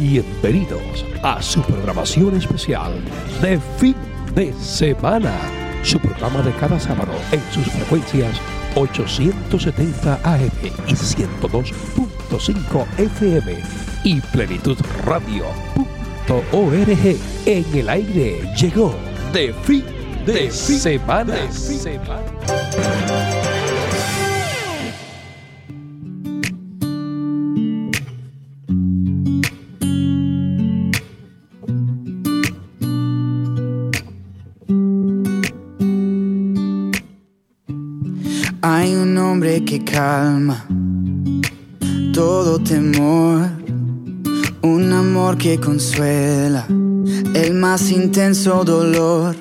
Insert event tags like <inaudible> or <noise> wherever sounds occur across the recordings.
Bienvenidos a su programación especial de fin de semana. Su programa de cada sábado en sus frecuencias 870 AM y 102.5 FM y Plenitud Radio.org. En el aire llegó de fin de, semana. De semana. Que calma todo temor, un amor que consuela el más intenso dolor.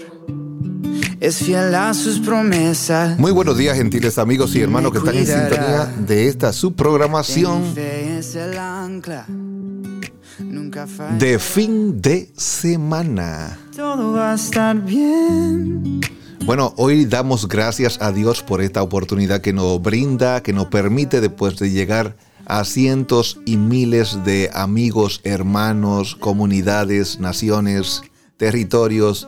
Es fiel a sus promesas. Muy buenos días, gentiles amigos y hermanos que están en sintonía de esta subprogramación de fin de semana. Todo va a estar bien. Bueno, hoy damos gracias a Dios por esta oportunidad que nos brinda, que nos permite después de llegar a cientos y miles de amigos, hermanos, comunidades, naciones, territorios.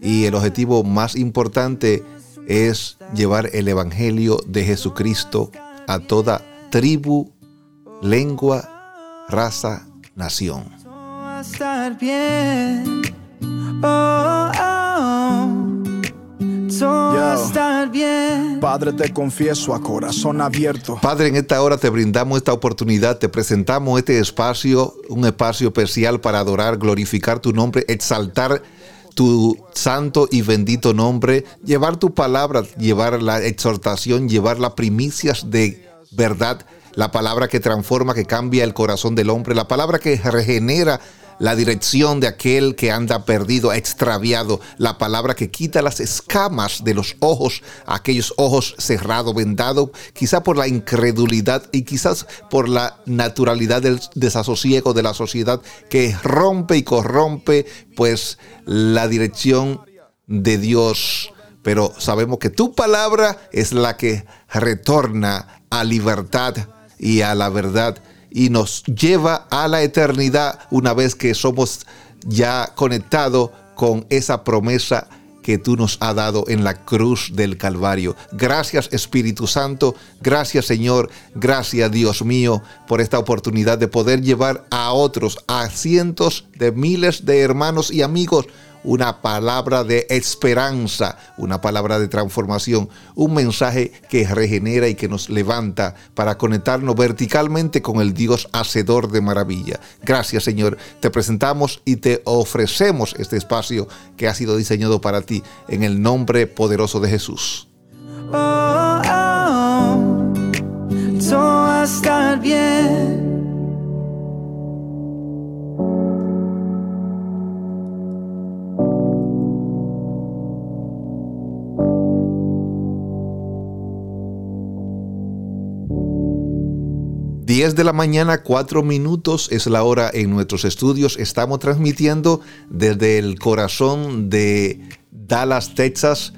Y el objetivo más importante es llevar el Evangelio de Jesucristo a toda tribu, lengua, raza, nación. A estar bien. Padre, te confieso a corazón abierto. Padre, en esta hora te brindamos esta oportunidad, te presentamos este espacio, un espacio especial para adorar, glorificar tu nombre, exaltar tu santo y bendito nombre, llevar tu palabra, llevar la exhortación, llevar las primicias de verdad, la palabra que transforma, que cambia el corazón del hombre, la palabra que regenera la dirección de aquel que anda perdido, extraviado, la palabra que quita las escamas de los ojos, aquellos ojos cerrados, vendados, quizá por la incredulidad y quizás por la naturalidad del desasosiego de la sociedad que rompe y corrompe pues la dirección de Dios. Pero sabemos que tu palabra es la que retorna a libertad y a la verdad y nos lleva a la eternidad una vez que somos ya conectados con esa promesa que tú nos has dado en la cruz del Calvario. Gracias Espíritu Santo, gracias Señor, gracias Dios mío por esta oportunidad de poder llevar a otros, a cientos de miles de hermanos y amigos, una palabra de esperanza, una palabra de transformación, un mensaje que regenera y que nos levanta para conectarnos verticalmente con el Dios hacedor de maravilla. Gracias Señor, te presentamos y te ofrecemos este espacio que ha sido diseñado para ti en el nombre poderoso de Jesús. Oh, oh. Todo a estar bien. Diez de la mañana, cuatro minutos es la hora en nuestros estudios. Estamos transmitiendo desde el corazón de Dallas, Texas,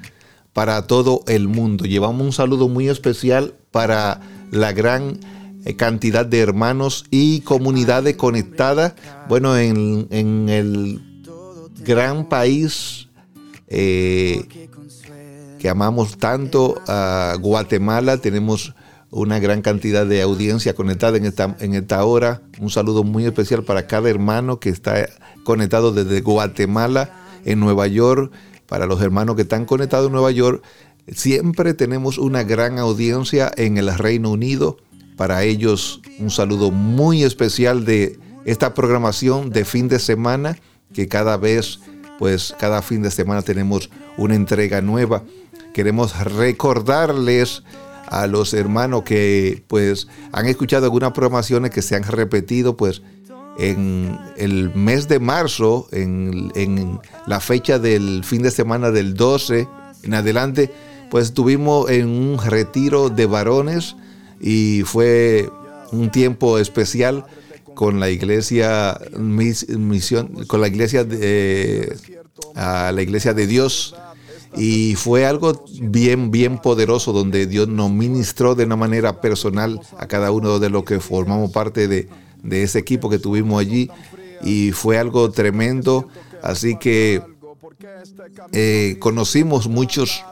para todo el mundo. Llevamos un saludo muy especial para la gran eh, cantidad de hermanos y comunidades conectadas. Bueno, en, el gran país eh, que amamos tanto, Guatemala, tenemos una gran cantidad de audiencia conectada en esta, en esta hora. Un saludo muy especial para cada hermano que está conectado desde Guatemala, en Nueva York, para los hermanos que están conectados en Nueva York. Siempre tenemos una gran audiencia en el Reino Unido. Para ellos un saludo muy especial de esta programación de fin de semana, que cada vez, pues cada fin de semana tenemos una entrega nueva. Queremos recordarles a los hermanos que pues han escuchado algunas programaciones que se han repetido pues en el mes de marzo, en, en la fecha del fin de semana del 12 en adelante, pues estuvimos en un retiro de varones y fue un tiempo especial con la iglesia mis- misión con la iglesia de, a la iglesia de Dios y fue algo bien bien poderoso donde Dios nos ministró de una manera personal a cada uno de los que formamos parte de, ese equipo que tuvimos allí y fue algo tremendo. Así que eh, conocimos muchos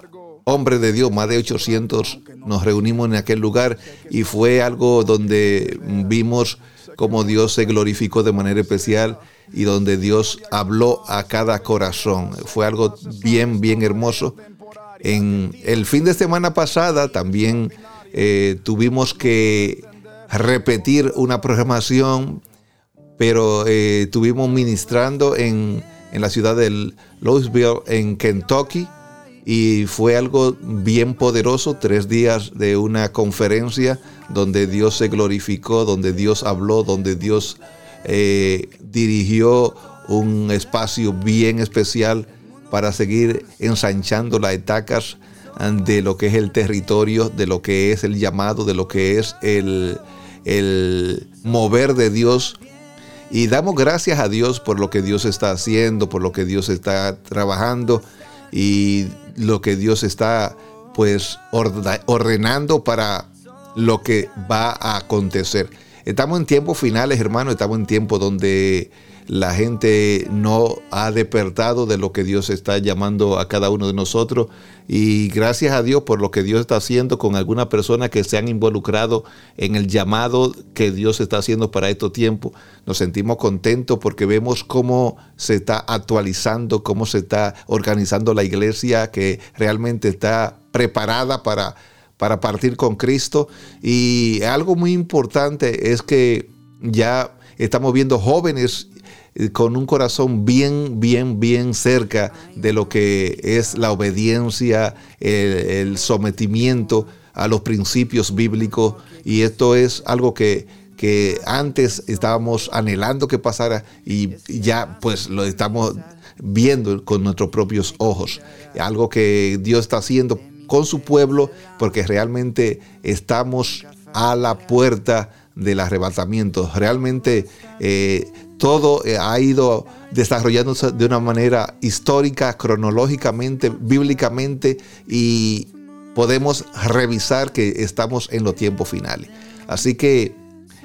hombres de Dios, más de 800 nos reunimos en aquel lugar y fue algo donde vimos cómo Dios se glorificó de manera especial y donde Dios habló a cada corazón. Fue algo bien, bien hermoso. En el fin de semana pasada también eh, tuvimos que repetir una programación, pero eh, estuvimos ministrando en, en la ciudad de Louisville, en Kentucky, y fue algo bien poderoso, tres días de una conferencia donde Dios se glorificó, donde Dios habló, donde Dios eh, dirigió un espacio bien especial para seguir ensanchando las etacas de lo que es el territorio, de lo que es el llamado, de lo que es el, el mover de Dios. Y damos gracias a Dios por lo que Dios está haciendo, por lo que Dios está trabajando y lo que Dios está pues ordenando para lo que va a acontecer. Estamos en tiempos finales, hermano, estamos en tiempos donde la gente no ha despertado de lo que Dios está llamando a cada uno de nosotros. Y gracias a Dios por lo que Dios está haciendo con algunas personas que se han involucrado en el llamado que Dios está haciendo para estos tiempos. Nos sentimos contentos porque vemos cómo se está actualizando, cómo se está organizando la iglesia que realmente está preparada para, para partir con Cristo. Y algo muy importante es que ya estamos viendo jóvenes eh, con un corazón bien, bien, bien cerca de lo que es la obediencia, el, sometimiento a los principios bíblicos. Y esto es algo que, que antes estábamos anhelando que pasara y ya pues lo estamos viendo con nuestros propios ojos. Algo que Dios está haciendo con su pueblo porque realmente estamos a la puerta del arrebatamiento. Realmente eh, todo eh, ha ido desarrollándose de una manera histórica, cronológicamente, bíblicamente y podemos revisar que estamos en los tiempos finales. Así que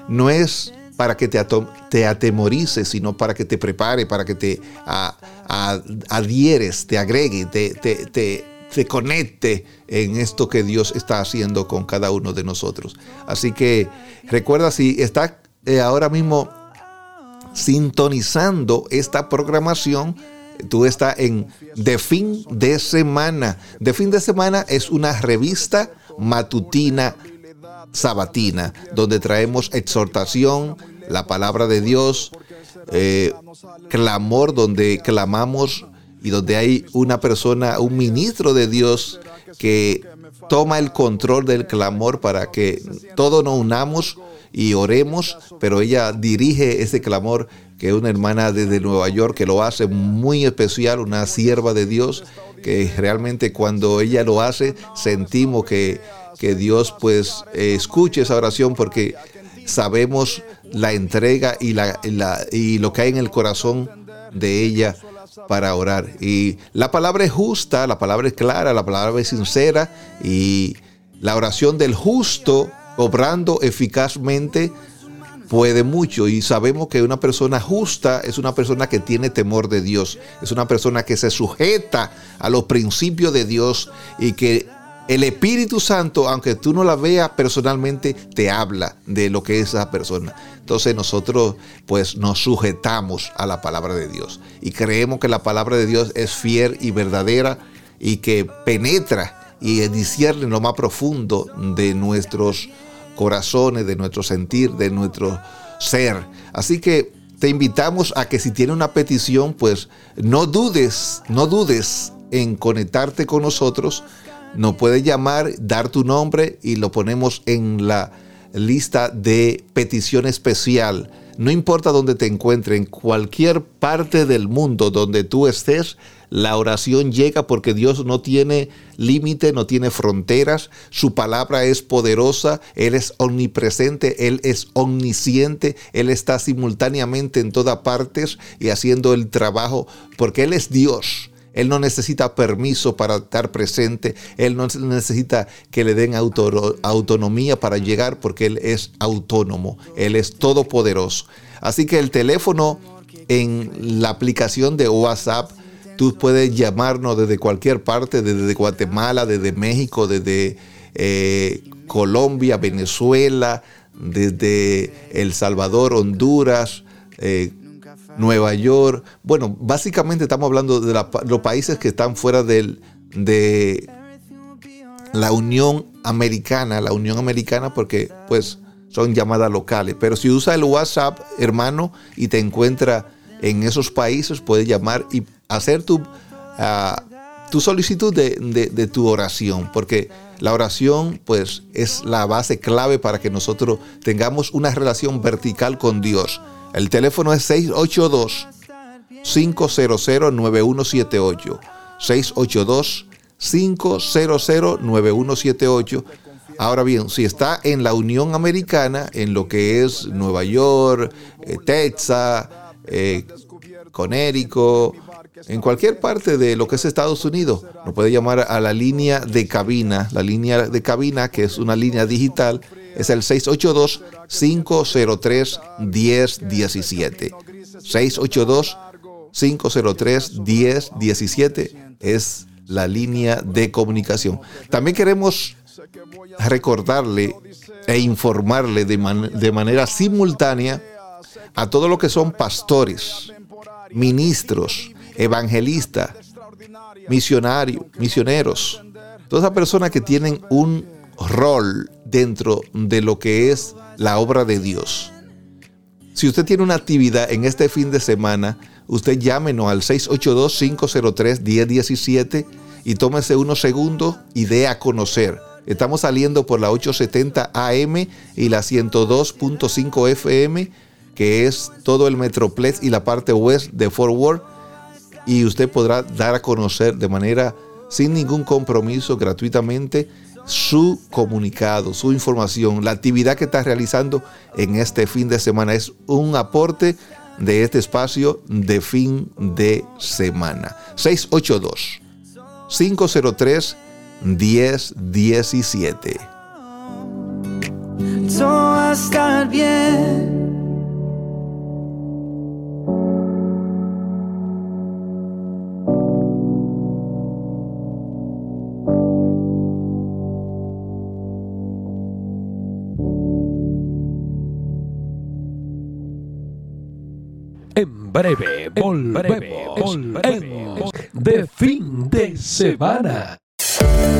no es para que te, te atemorices, sino para que te prepare, para que te adhieres, te agregue, te, te, conecte en esto que Dios está haciendo con cada uno de nosotros. Así que recuerda, si está eh, ahora mismo sintonizando esta programación, tú estás en De Fin de Semana. De Fin de Semana es una revista matutina sabatina, donde traemos exhortación, la palabra de Dios, eh, clamor, donde clamamos y donde hay una persona, un ministro de Dios que toma el control del clamor para que todos nos unamos y oremos, pero ella dirige ese clamor que es una hermana desde Nueva York que lo hace muy especial, una sierva de Dios, que realmente cuando ella lo hace sentimos que, que Dios pues escuche esa oración porque sabemos la entrega y, la, y lo que hay en el corazón de ella para orar. Y la palabra es justa, la palabra es clara, la palabra es sincera y la oración del justo obrando eficazmente puede mucho y sabemos que una persona justa es una persona que tiene temor de Dios, es una persona que se sujeta a los principios de Dios y que el Espíritu Santo, aunque tú no la veas personalmente, te habla de lo que es esa persona. Entonces nosotros pues nos sujetamos a la palabra de Dios y creemos que la palabra de Dios es fiel y verdadera y que penetra y discierne lo más profundo de nuestros corazones, de nuestro sentir, de nuestro ser. Así que te invitamos a que si tiene una petición, pues no dudes, no dudes en conectarte con nosotros. Nos puedes llamar, dar tu nombre y lo ponemos en la lista de petición especial. No importa dónde te encuentres, en cualquier parte del mundo donde tú estés, la oración llega porque Dios no tiene límite, no tiene fronteras, su palabra es poderosa, Él es omnipresente, Él es omnisciente, Él está simultáneamente en todas partes y haciendo el trabajo porque Él es Dios. Él no necesita permiso para estar presente. Él no necesita que le den autonomía para llegar porque Él es autónomo. Él es todopoderoso. Así que el teléfono en la aplicación de WhatsApp, tú puedes llamarnos desde cualquier parte, desde Guatemala, desde México, desde eh, Colombia, Venezuela, desde El Salvador, Honduras, eh, Nueva York. Bueno, básicamente estamos hablando de los países que están fuera de la Unión Americana, la Unión Americana porque pues son llamadas locales. Pero si usa el WhatsApp, hermano, y te encuentra en esos países, puedes llamar y hacer tu, ah, tu solicitud de, de tu oración, porque la oración pues es la base clave para que nosotros tengamos una relación vertical con Dios. El teléfono es 682 500 9178. 682 500 9178. Ahora bien, si está en la Unión Americana, en lo que es Nueva York, eh, Texas, eh, Conérico, en cualquier parte de lo que es Estados Unidos, nos puede llamar a la línea de cabina. La línea de cabina, que es una línea digital, es el 682-503-1017. 682-503-1017 es la línea de comunicación. También queremos recordarle e informarle de, de manera simultánea a todo lo que son pastores, ministros, evangelistas, misionarios, misioneros, todas esas personas que tienen un rol dentro de lo que es la obra de Dios. Si usted tiene una actividad en este fin de semana, usted llámenos al 682-503-1017 y tómese unos segundos y dé a conocer. Estamos saliendo por la 870 AM y la 102.5 FM, que es todo el Metroplex y la parte west de Fort Worth. Y usted podrá dar a conocer de manera sin ningún compromiso, gratuitamente, su comunicado, su información, la actividad que está realizando en este fin de semana. Es un aporte de este espacio de fin de semana. 682 503 1017. Todo va a estar. En breve volvemos, volvemos de fin de semana.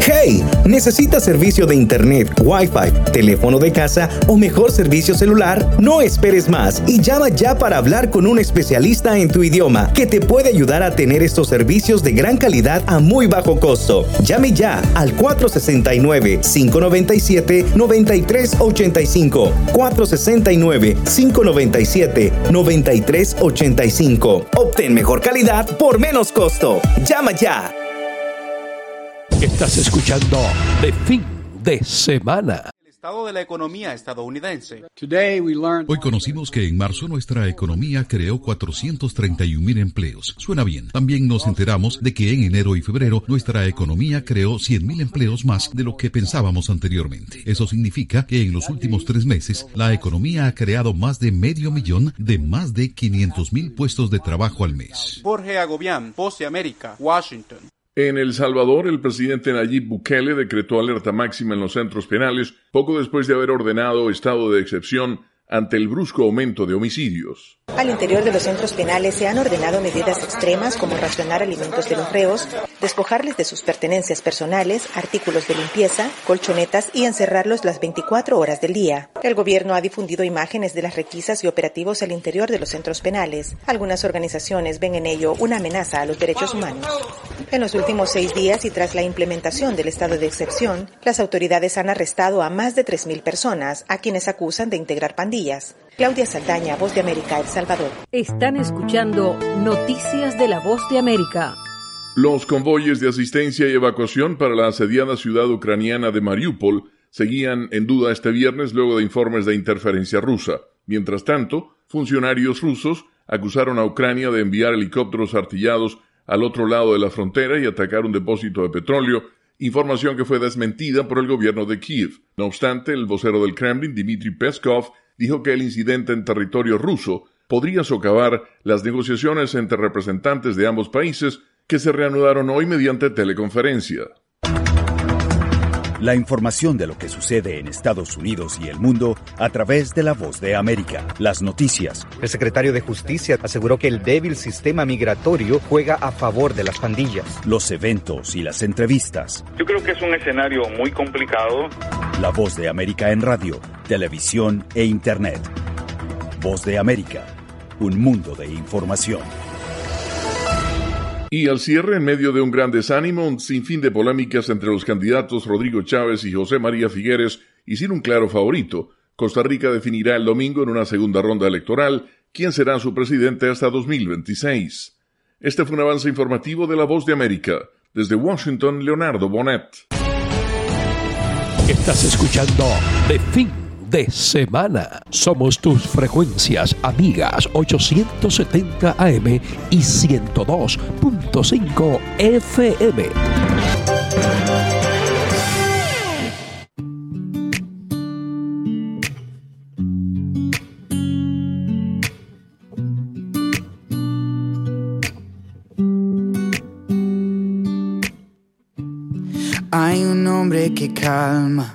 Hey, ¿necesitas servicio de internet, Wi-Fi, teléfono de casa o mejor servicio celular? No esperes más y llama ya para hablar con un especialista en tu idioma que te puede ayudar a tener estos servicios de gran calidad a muy bajo costo. Llame ya al 469-597-9385. 469-597-9385. Obtén mejor calidad por menos costo. Llama ya. Estás escuchando De Fin de Semana. El estado de la economía estadounidense. Hoy conocimos que en marzo nuestra economía creó 431 mil empleos. Suena bien. También nos enteramos de que en enero y febrero nuestra economía creó 100 mil empleos más de lo que pensábamos anteriormente. Eso significa que en los últimos tres meses la economía ha creado más de medio millón de más de 500 mil puestos de trabajo al mes. Jorge Agobián, Voz de América, Washington. En El Salvador, el presidente Nayib Bukele decretó alerta máxima en los centros penales poco después de haber ordenado estado de excepción ante el brusco aumento de homicidios. Al interior de los centros penales se han ordenado medidas extremas como racionar alimentos de los reos, despojarles de sus pertenencias personales, artículos de limpieza, colchonetas y encerrarlos las 24 horas del día. El gobierno ha difundido imágenes de las requisas y operativos al interior de los centros penales. Algunas organizaciones ven en ello una amenaza a los derechos humanos. En los últimos seis días y tras la implementación del estado de excepción, las autoridades han arrestado a más de 3.000 personas, a quienes acusan de integrar pandillas. Claudia Saldaña, Voz de América, El Salvador. Están escuchando Noticias de la Voz de América. Los convoyes de asistencia y evacuación para la asediada ciudad ucraniana de Mariupol seguían en duda este viernes luego de informes de interferencia rusa. Mientras tanto, funcionarios rusos acusaron a Ucrania de enviar helicópteros artillados al otro lado de la frontera y atacar un depósito de petróleo, información que fue desmentida por el gobierno de Kiev. No obstante, el vocero del Kremlin, Dmitry Peskov, dijo que el incidente en territorio ruso podría socavar las negociaciones entre representantes de ambos países que se reanudaron hoy mediante teleconferencia. La información de lo que sucede en Estados Unidos y el mundo a través de la voz de América. Las noticias. El secretario de Justicia aseguró que el débil sistema migratorio juega a favor de las pandillas. Los eventos y las entrevistas. Yo creo que es un escenario muy complicado. La voz de América en radio, televisión e Internet. Voz de América. Un mundo de información. Y al cierre, en medio de un gran desánimo, un sinfín de polémicas entre los candidatos Rodrigo Chávez y José María Figueres y sin un claro favorito, Costa Rica definirá el domingo en una segunda ronda electoral quién será su presidente hasta 2026. Este fue un avance informativo de La Voz de América. Desde Washington, Leonardo Bonet. Estás escuchando De Fin de semana. Somos tus frecuencias amigas 870 AM y 102.5 FM. Hay un hombre que calma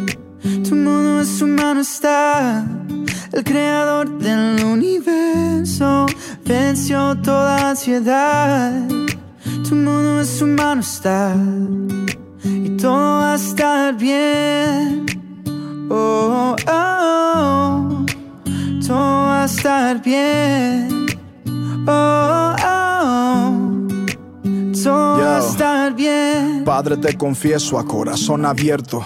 tu mundo en su mano está. El creador del universo venció toda ansiedad. Tu mundo en su mano está. Y todo va a estar bien. Oh, oh, oh. Todo va a estar bien. Oh, oh. Todo va a estar bien. Padre, te confieso a corazón abierto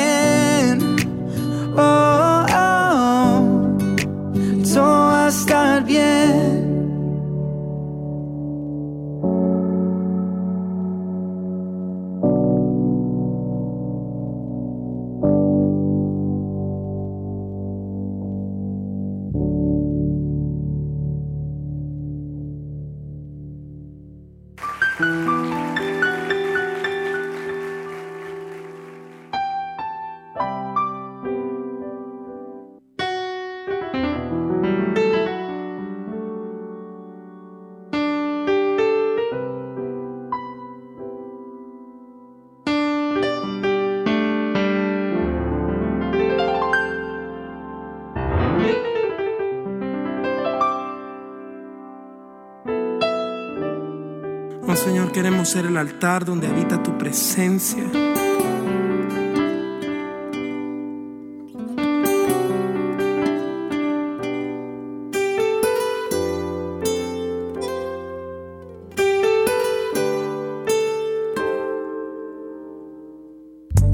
queremos ser el altar donde habita tu presencia.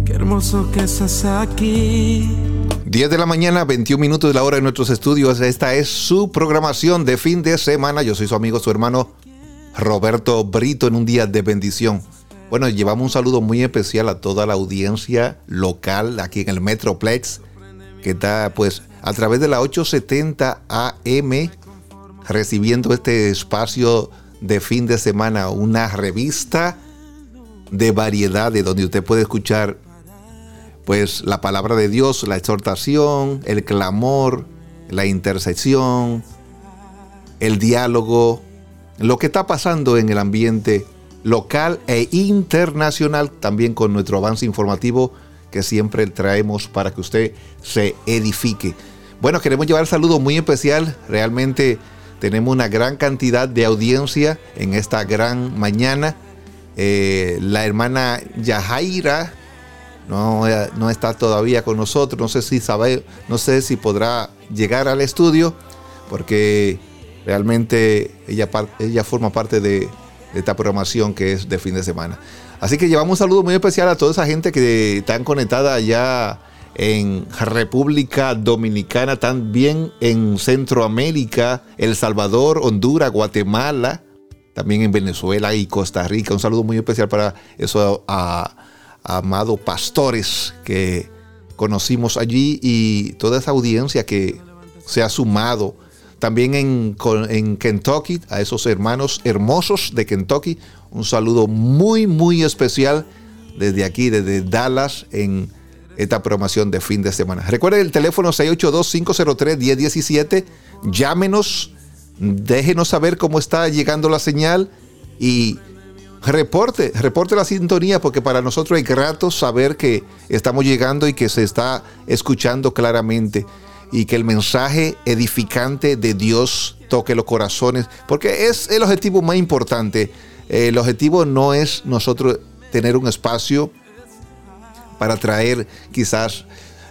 Qué hermoso que estás aquí. 10 de la mañana, 21 minutos de la hora en nuestros estudios. Esta es su programación de fin de semana. Yo soy su amigo, su hermano Roberto Brito en un día de bendición. Bueno, llevamos un saludo muy especial a toda la audiencia local aquí en el Metroplex, que está pues a través de la 870 AM recibiendo este espacio de fin de semana, una revista de variedad de donde usted puede escuchar pues la palabra de Dios, la exhortación, el clamor, la intercesión, el diálogo, lo que está pasando en el ambiente local e internacional, también con nuestro avance informativo que siempre traemos para que usted se edifique. Bueno, queremos llevar un saludo muy especial, realmente tenemos una gran cantidad de audiencia en esta gran mañana. Eh, la hermana Yajaira no, eh, no, está todavía con nosotros. No sé si sabe, no sé si podrá llegar al estudio, porque realmente ella, ella forma parte de, esta programación que es de fin de semana. Así que llevamos un saludo muy especial a toda esa gente que están conectada allá en República Dominicana, también en Centroamérica, El Salvador, Honduras, Guatemala, también en Venezuela y Costa Rica. Un saludo muy especial para esos amados pastores que conocimos allí y toda esa audiencia que se ha sumado. También en, en Kentucky, a esos hermanos hermosos de Kentucky, un saludo muy, muy especial desde aquí, desde Dallas, en esta programación de fin de semana. Recuerde el teléfono 682-503-1017. Llámenos, déjenos saber cómo está llegando la señal y reporte, reporte la sintonía porque para nosotros es grato saber que estamos llegando y que se está escuchando claramente y que el mensaje edificante de Dios toque los corazones, porque es el objetivo más importante. El objetivo no es nosotros tener un espacio para traer quizás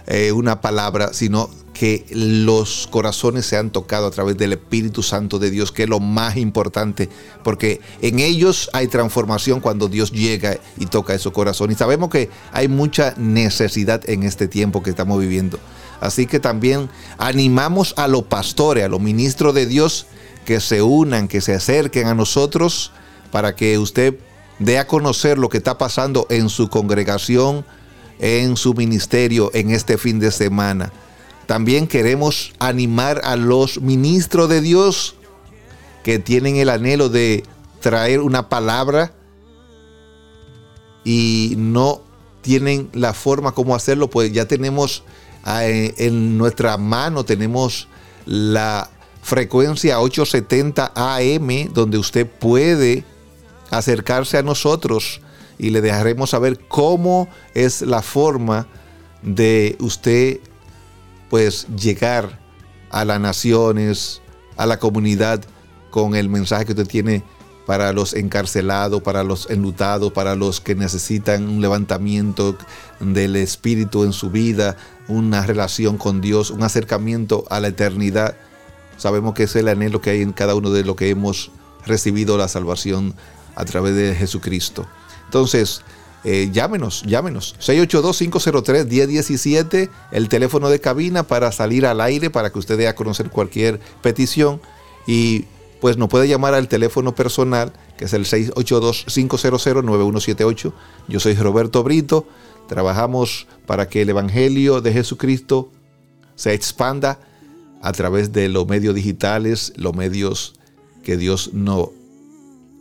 eh, una palabra, sino que los corazones se han tocado a través del Espíritu Santo de Dios, que es lo más importante, porque en ellos hay transformación cuando Dios llega y toca esos corazones. Y sabemos que hay mucha necesidad en este tiempo que estamos viviendo. Así que también animamos a los pastores, a los ministros de Dios, que se unan, que se acerquen a nosotros para que usted dé a conocer lo que está pasando en su congregación, en su ministerio en este fin de semana. También queremos animar a los ministros de Dios que tienen el anhelo de traer una palabra y no tienen la forma como hacerlo, pues ya tenemos en nuestra mano, tenemos la frecuencia 870 AM, donde usted puede acercarse a nosotros y le dejaremos saber cómo es la forma de usted pues llegar a las naciones, a la comunidad con el mensaje que usted tiene para los encarcelados, para los enlutados, para los que necesitan un levantamiento del espíritu en su vida, una relación con Dios, un acercamiento a la eternidad. Sabemos que es el anhelo que hay en cada uno de los que hemos recibido la salvación a través de Jesucristo. Entonces, eh, llámenos, llámenos. 682-503-1017, el teléfono de cabina para salir al aire, para que usted dé a conocer cualquier petición. Y pues nos puede llamar al teléfono personal, que es el 682-500-9178. Yo soy Roberto Brito. Trabajamos para que el Evangelio de Jesucristo se expanda a través de los medios digitales, los medios que Dios nos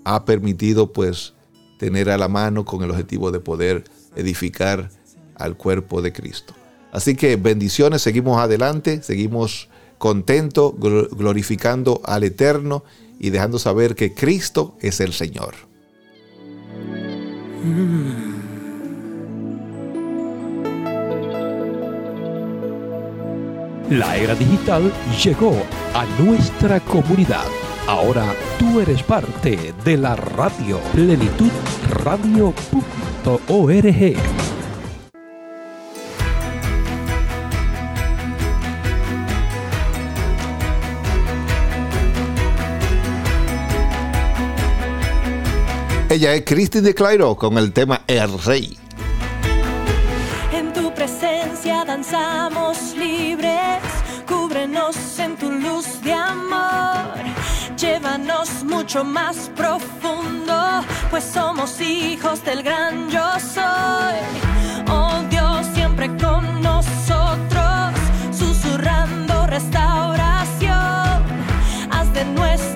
ha permitido pues tener a la mano con el objetivo de poder edificar al cuerpo de Cristo. Así que bendiciones, seguimos adelante, seguimos contentos, glorificando al Eterno y dejando saber que Cristo es el Señor. La era digital llegó a nuestra comunidad Ahora tú eres parte de la radio plenitudradio.org. Ella es Christy de Clairo con el tema El Rey. En danzamos libres, cúbrenos en tu luz de amor. Llévanos mucho más profundo, pues somos hijos del gran yo soy. Oh Dios, siempre con nosotros, susurrando restauración. Haz de nuestro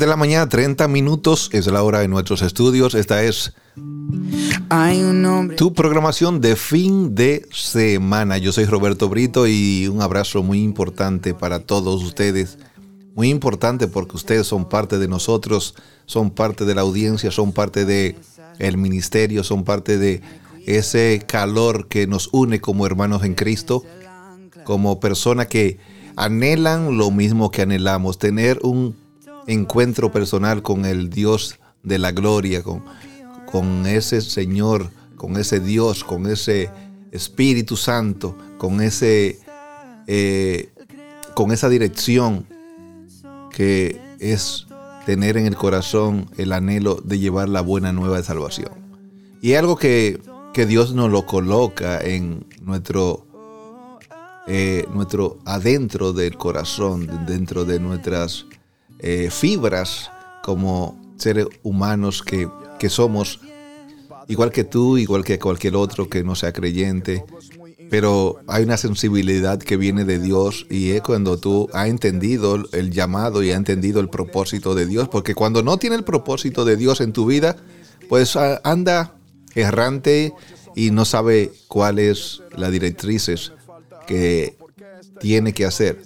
de la mañana, 30 minutos es la hora de nuestros estudios. Esta es tu programación de fin de semana. Yo soy Roberto Brito y un abrazo muy importante para todos ustedes. Muy importante porque ustedes son parte de nosotros, son parte de la audiencia, son parte de el ministerio, son parte de ese calor que nos une como hermanos en Cristo, como personas que anhelan lo mismo que anhelamos, tener un encuentro personal con el Dios de la gloria, con, con ese Señor, con ese Dios, con ese Espíritu Santo, con ese eh, con esa dirección que es tener en el corazón el anhelo de llevar la buena nueva de salvación. Y algo que, que Dios nos lo coloca en nuestro, eh, nuestro adentro del corazón, dentro de nuestras eh, fibras como seres humanos que, que somos, igual que tú, igual que cualquier otro que no sea creyente, pero hay una sensibilidad que viene de Dios y es cuando tú has entendido el llamado y has entendido el propósito de Dios, porque cuando no tiene el propósito de Dios en tu vida, pues a- anda errante y no sabe cuáles las directrices que tiene que hacer.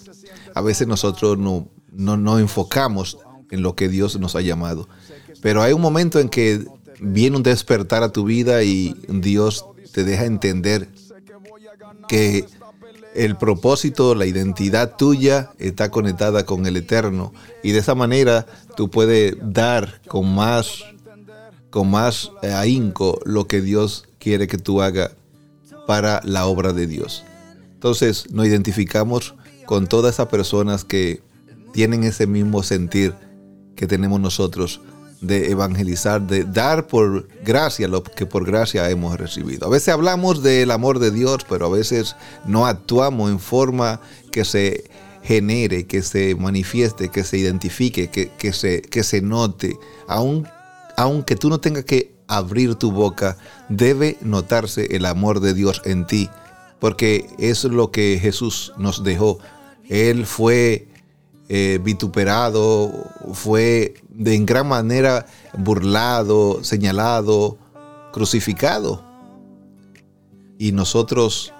A veces nosotros no, no, no enfocamos en lo que Dios nos ha llamado. Pero hay un momento en que viene un despertar a tu vida y Dios te deja entender que el propósito, la identidad tuya está conectada con el eterno y de esa manera tú puedes dar con más con más eh, ahínco lo que Dios quiere que tú hagas para la obra de Dios. Entonces nos identificamos con todas esas personas que tienen ese mismo sentir que tenemos nosotros de evangelizar, de dar por gracia lo que por gracia hemos recibido. A veces hablamos del amor de Dios, pero a veces no actuamos en forma que se genere, que se manifieste, que se identifique, que, que se, que se note. Aun, aunque tú no tengas que abrir tu boca, debe notarse el amor de Dios en ti, porque es lo que Jesús nos dejó. Él fue eh, vituperado, fue de en gran manera burlado, señalado, crucificado. Y nosotros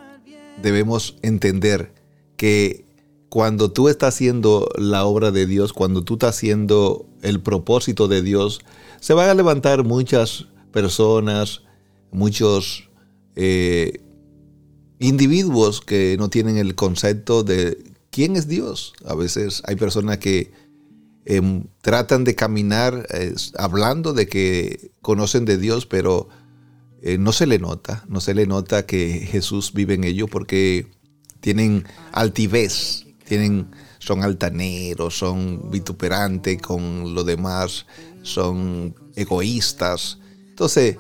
debemos entender que cuando tú estás haciendo la obra de Dios, cuando tú estás haciendo el propósito de Dios, se van a levantar muchas personas, muchos eh, individuos que no tienen el concepto de quién es Dios. A veces hay personas que em, tratan de caminar eh, hablando de que conocen de Dios, pero eh, no se le nota, no se le nota que Jesús vive en ellos porque tienen altivez, tienen, son altaneros, son vituperantes con lo demás, son egoístas. Entonces,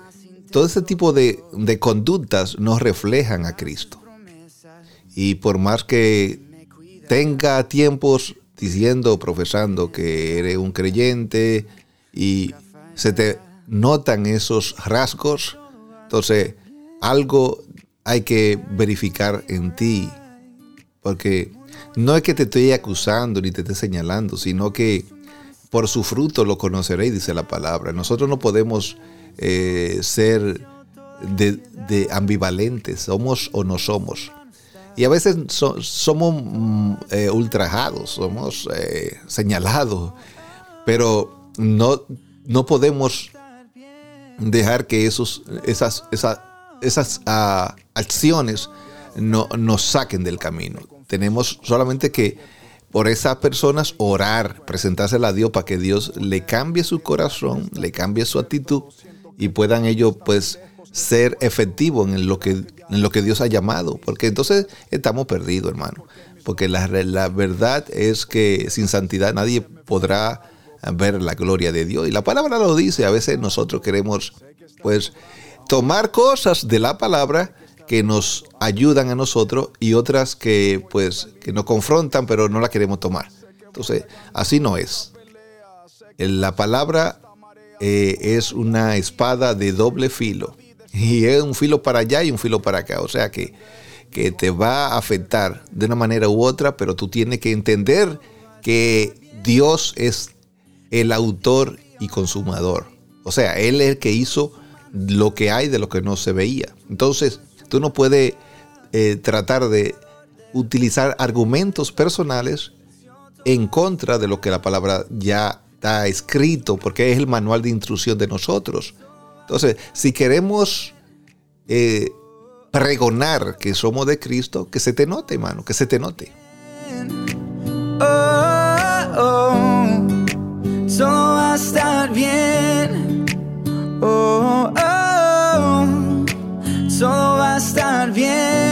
todo ese tipo de, de conductas no reflejan a Cristo. Y por más que tenga tiempos diciendo, profesando que eres un creyente y se te notan esos rasgos, entonces algo hay que verificar en ti. Porque no es que te estoy acusando ni te esté señalando, sino que por su fruto lo conoceréis, dice la palabra. Nosotros no podemos eh, ser de, de ambivalentes, somos o no somos. Y a veces so- somos mm, eh, ultrajados, somos eh, señalados, pero no, no podemos dejar que esos, esas, esa- esas ah, acciones no, nos saquen del camino. Tenemos solamente que por esas personas orar, presentársela a Dios para que Dios le cambie su corazón, le cambie su actitud y puedan ellos pues ser efectivos en lo que, en lo que Dios ha llamado. Porque entonces estamos perdidos, hermano. Porque la, la verdad es que sin santidad nadie podrá ver la gloria de Dios. Y la palabra lo dice, a veces nosotros queremos pues tomar cosas de la palabra que nos ayudan a nosotros y otras que pues que nos confrontan pero no la queremos tomar. Entonces, así no es. La palabra eh, es una espada de doble filo. Y es un filo para allá y un filo para acá. O sea que, que te va a afectar de una manera u otra, pero tú tienes que entender que Dios es el autor y consumador. O sea, Él es el que hizo lo que hay de lo que no se veía. Entonces, tú no puedes eh, tratar de utilizar argumentos personales en contra de lo que la palabra ya está escrito, porque es el manual de instrucción de nosotros. Entonces, si queremos eh, pregonar que somos de Cristo, que se te note, hermano, que se te note. Oh, oh, todo va a estar bien. Oh, oh, todo va a estar bien.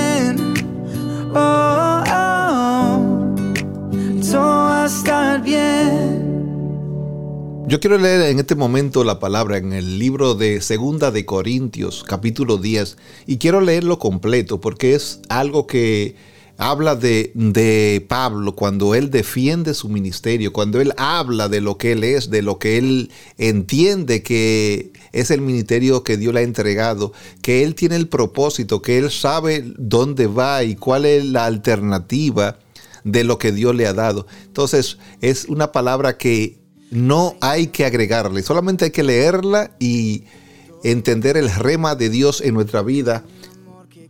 Yo quiero leer en este momento la palabra en el libro de Segunda de Corintios, capítulo 10, y quiero leerlo completo porque es algo que habla de, de Pablo cuando él defiende su ministerio, cuando él habla de lo que él es, de lo que él entiende que es el ministerio que Dios le ha entregado, que él tiene el propósito, que él sabe dónde va y cuál es la alternativa de lo que Dios le ha dado. Entonces es una palabra que no hay que agregarle, solamente hay que leerla y, entender el rema de Dios en nuestra vida,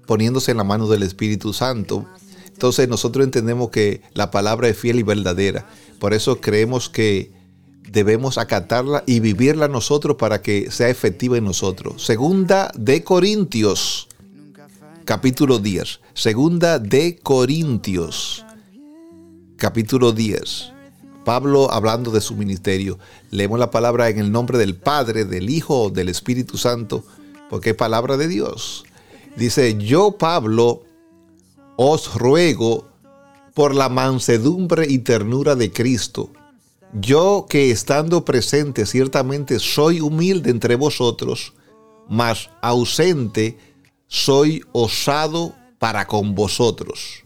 poniéndose en la mano del Espíritu Santo. Entonces nosotros entendemos que la palabra es fiel y verdadera. Por eso creemos que debemos acatarla y vivirla nosotros para que sea efectiva en nosotros. Segunda de Corintios, capítulo 10. Segunda de Corintios, capítulo 10. Pablo hablando de su ministerio. Leemos la palabra en el nombre del Padre, del Hijo, del Espíritu Santo, porque es palabra de Dios. Dice, yo Pablo os ruego por la mansedumbre y ternura de Cristo, yo que estando presente ciertamente soy humilde entre vosotros, mas ausente soy osado para con vosotros.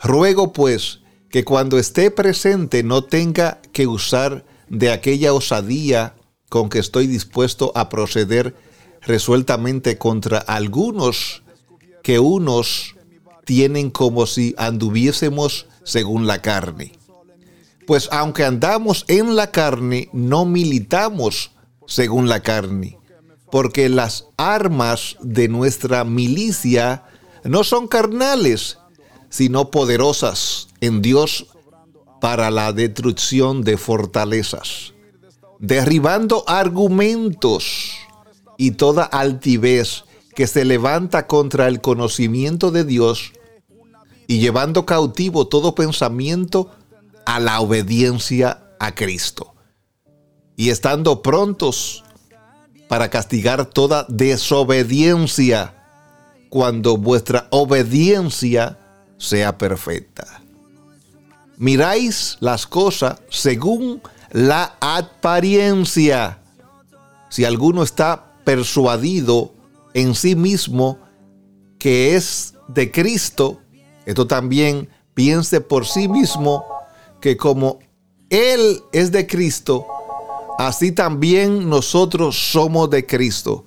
Ruego pues que cuando esté presente no tenga que usar de aquella osadía con que estoy dispuesto a proceder resueltamente contra algunos que unos tienen como si anduviésemos según la carne. Pues aunque andamos en la carne, no militamos según la carne, porque las armas de nuestra milicia no son carnales, sino poderosas en Dios para la destrucción de fortalezas, derribando argumentos y toda altivez que se levanta contra el conocimiento de Dios y llevando cautivo todo pensamiento a la obediencia a Cristo. Y estando prontos para castigar toda desobediencia cuando vuestra obediencia sea perfecta. Miráis las cosas según la apariencia. Si alguno está persuadido en sí mismo que es de Cristo, esto también piense por sí mismo que como Él es de Cristo, así también nosotros somos de Cristo.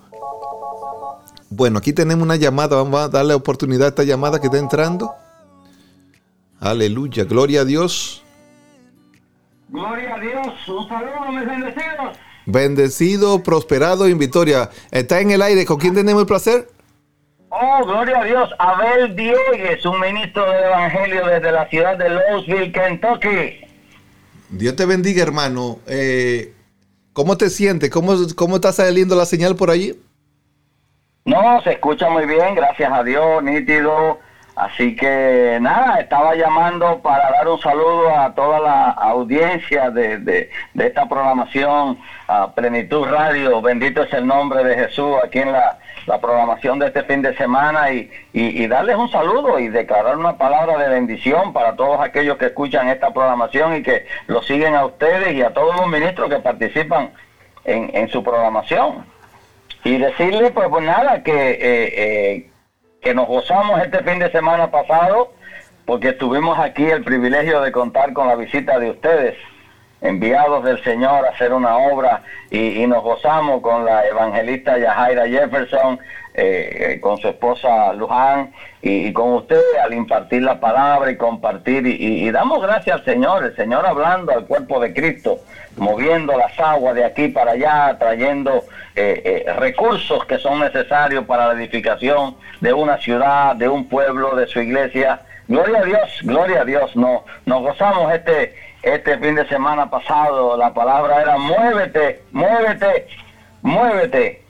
Bueno, aquí tenemos una llamada, vamos a darle oportunidad a esta llamada que está entrando. Aleluya, gloria a Dios. Gloria a Dios, un saludo, mis bendecidos. Bendecido, prosperado en victoria. Está en el aire, ¿con quién tenemos el placer? Oh, gloria a Dios. Abel Diegues, un ministro del Evangelio desde la ciudad de Louisville, Kentucky. Dios te bendiga, hermano. Eh, ¿Cómo te sientes? ¿Cómo, ¿Cómo está saliendo la señal por allí? No, se escucha muy bien, gracias a Dios, nítido. Así que nada, estaba llamando para dar un saludo a toda la audiencia de, de, esta programación, a Plenitud Radio, bendito es el nombre de Jesús aquí en la, la programación de este fin de semana y, y, y, darles un saludo y declarar una palabra de bendición para todos aquellos que escuchan esta programación y que lo siguen a ustedes y a todos los ministros que participan en, en su programación. Y decirles, pues, pues nada, que... Eh, eh, que nos gozamos este fin de semana pasado porque tuvimos aquí el privilegio de contar con la visita de ustedes, enviados del Señor a hacer una obra y, y nos gozamos con la evangelista Yajaira Jefferson, eh, con su esposa Luján y, y, con ustedes al impartir la palabra y compartir y, y, damos gracias al Señor, el Señor hablando al cuerpo de Cristo, moviendo las aguas de aquí para allá, trayendo eh, eh, recursos que son necesarios para la edificación de una ciudad, de un pueblo, de su iglesia. Gloria a Dios, gloria a Dios. No, nos gozamos este, este fin de semana pasado. La palabra era muévete, muévete, muévete.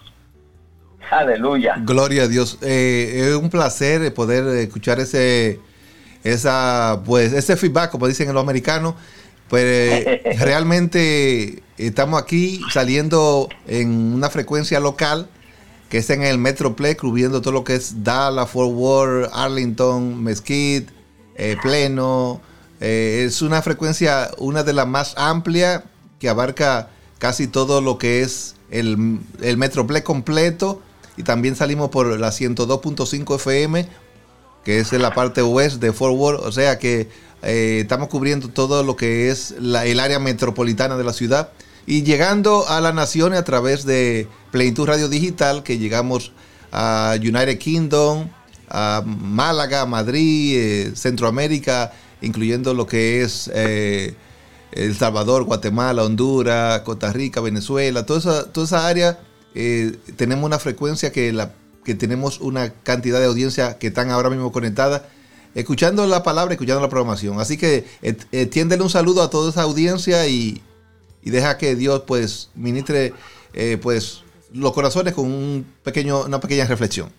Aleluya. Gloria a Dios. Eh, es un placer poder escuchar ese, esa, pues, ese feedback, como dicen los americanos. Pues <laughs> realmente estamos aquí saliendo en una frecuencia local que es en el Metroplex, cubriendo todo lo que es Dallas, Fort Worth, Arlington, Mesquite, eh, Pleno. Eh, es una frecuencia, una de las más amplias, que abarca casi todo lo que es el, el Metroplex completo. Y también salimos por la 102.5 FM, que es en la parte oeste de Fort Worth. O sea que eh, estamos cubriendo todo lo que es el área metropolitana de la ciudad y llegando a las naciones a través de Plenitud Radio Digital, que llegamos a United Kingdom, a Málaga, Madrid, eh, Centroamérica, incluyendo lo que es eh, El Salvador, Guatemala, Honduras, Costa Rica, Venezuela, toda esa, toda esa área tenemos una frecuencia que, la, que tenemos una cantidad de audiencia que están ahora mismo conectada, escuchando la palabra, escuchando la programación. Así que eh, eh, tiéndele un saludo a toda esa audiencia y, y deja que Dios pues ministre eh, pues los corazones con un pequeño, una pequeña reflexión.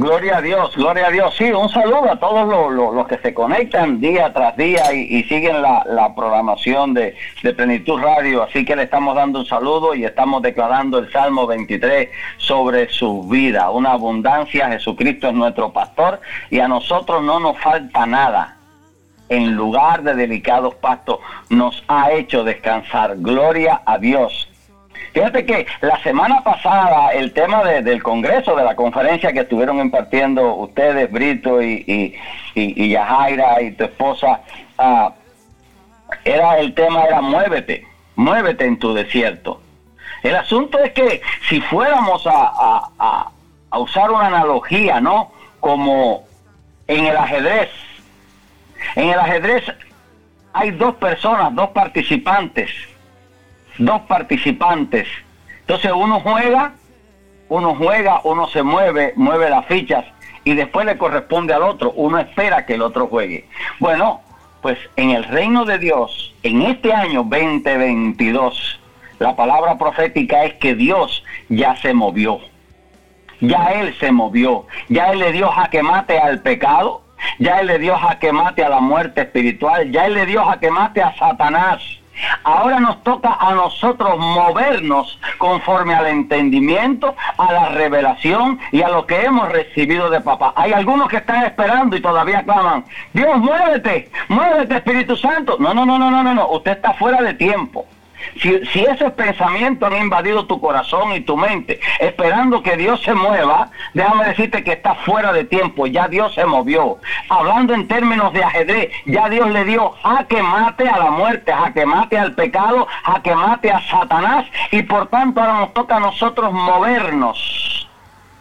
Gloria a Dios, gloria a Dios. Sí, un saludo a todos los, los- que se conectan día tras día y, y siguen la, la programación de, de Plenitud Radio. Así que le estamos dando un saludo y estamos declarando el Salmo 23 sobre su vida. Una abundancia, Jesucristo es nuestro pastor y a nosotros no nos falta nada. En lugar de delicados pastos nos ha hecho descansar. Gloria a Dios. Fíjate que la semana pasada el tema de- del Congreso, de la conferencia que estuvieron impartiendo ustedes, Brito y, y, y- y Yajaira y tu esposa, ah, era el tema era muévete, muévete en tu desierto. El asunto es que si fuéramos a, a- a- a usar una analogía, ¿no? Como en el ajedrez, en el ajedrez hay dos personas, dos participantes dos participantes. Entonces uno juega, uno juega, uno se mueve, mueve las fichas y después le corresponde al otro. Uno espera que el otro juegue. Bueno, pues en el reino de Dios, en este año 2022, la palabra profética es que Dios ya se movió. Ya Él se movió. Ya Él le dio jaque mate al pecado. Ya Él le dio jaque mate a la muerte espiritual. Ya Él le dio jaque mate a Satanás. Ahora nos toca a nosotros movernos conforme al entendimiento, a la revelación y a lo que hemos recibido de papá. Hay algunos que están esperando y todavía claman, Dios, muévete, muévete Espíritu Santo. No, no, no, no, no, no, no, usted está fuera de tiempo. Si, si esos pensamientos han invadido tu corazón y tu mente, esperando que Dios se mueva, déjame decirte que está fuera de tiempo, ya Dios se movió. Hablando en términos de ajedrez, ya Dios le dio jaque mate a la muerte, jaque mate al pecado, jaque mate a Satanás, y por tanto ahora nos toca a nosotros movernos.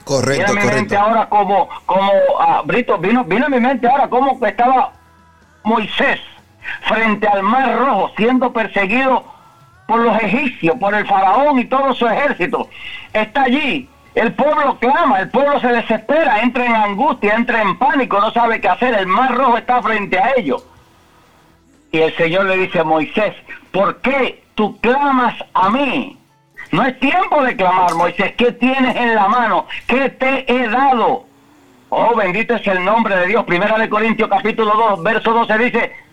Correcto, Viene a mi mente ahora como, como ah, Brito, vino, vino a mi mente ahora como estaba Moisés frente al mar rojo siendo perseguido por los egipcios, por el faraón y todo su ejército. Está allí. El pueblo clama, el pueblo se desespera, entra en angustia, entra en pánico, no sabe qué hacer. El mar rojo está frente a ellos. Y el Señor le dice a Moisés, ¿por qué tú clamas a mí? No es tiempo de clamar, Moisés. ¿Qué tienes en la mano? ¿Qué te he dado? Oh, bendito es el nombre de Dios. Primera de Corintios capítulo 2, verso 12 dice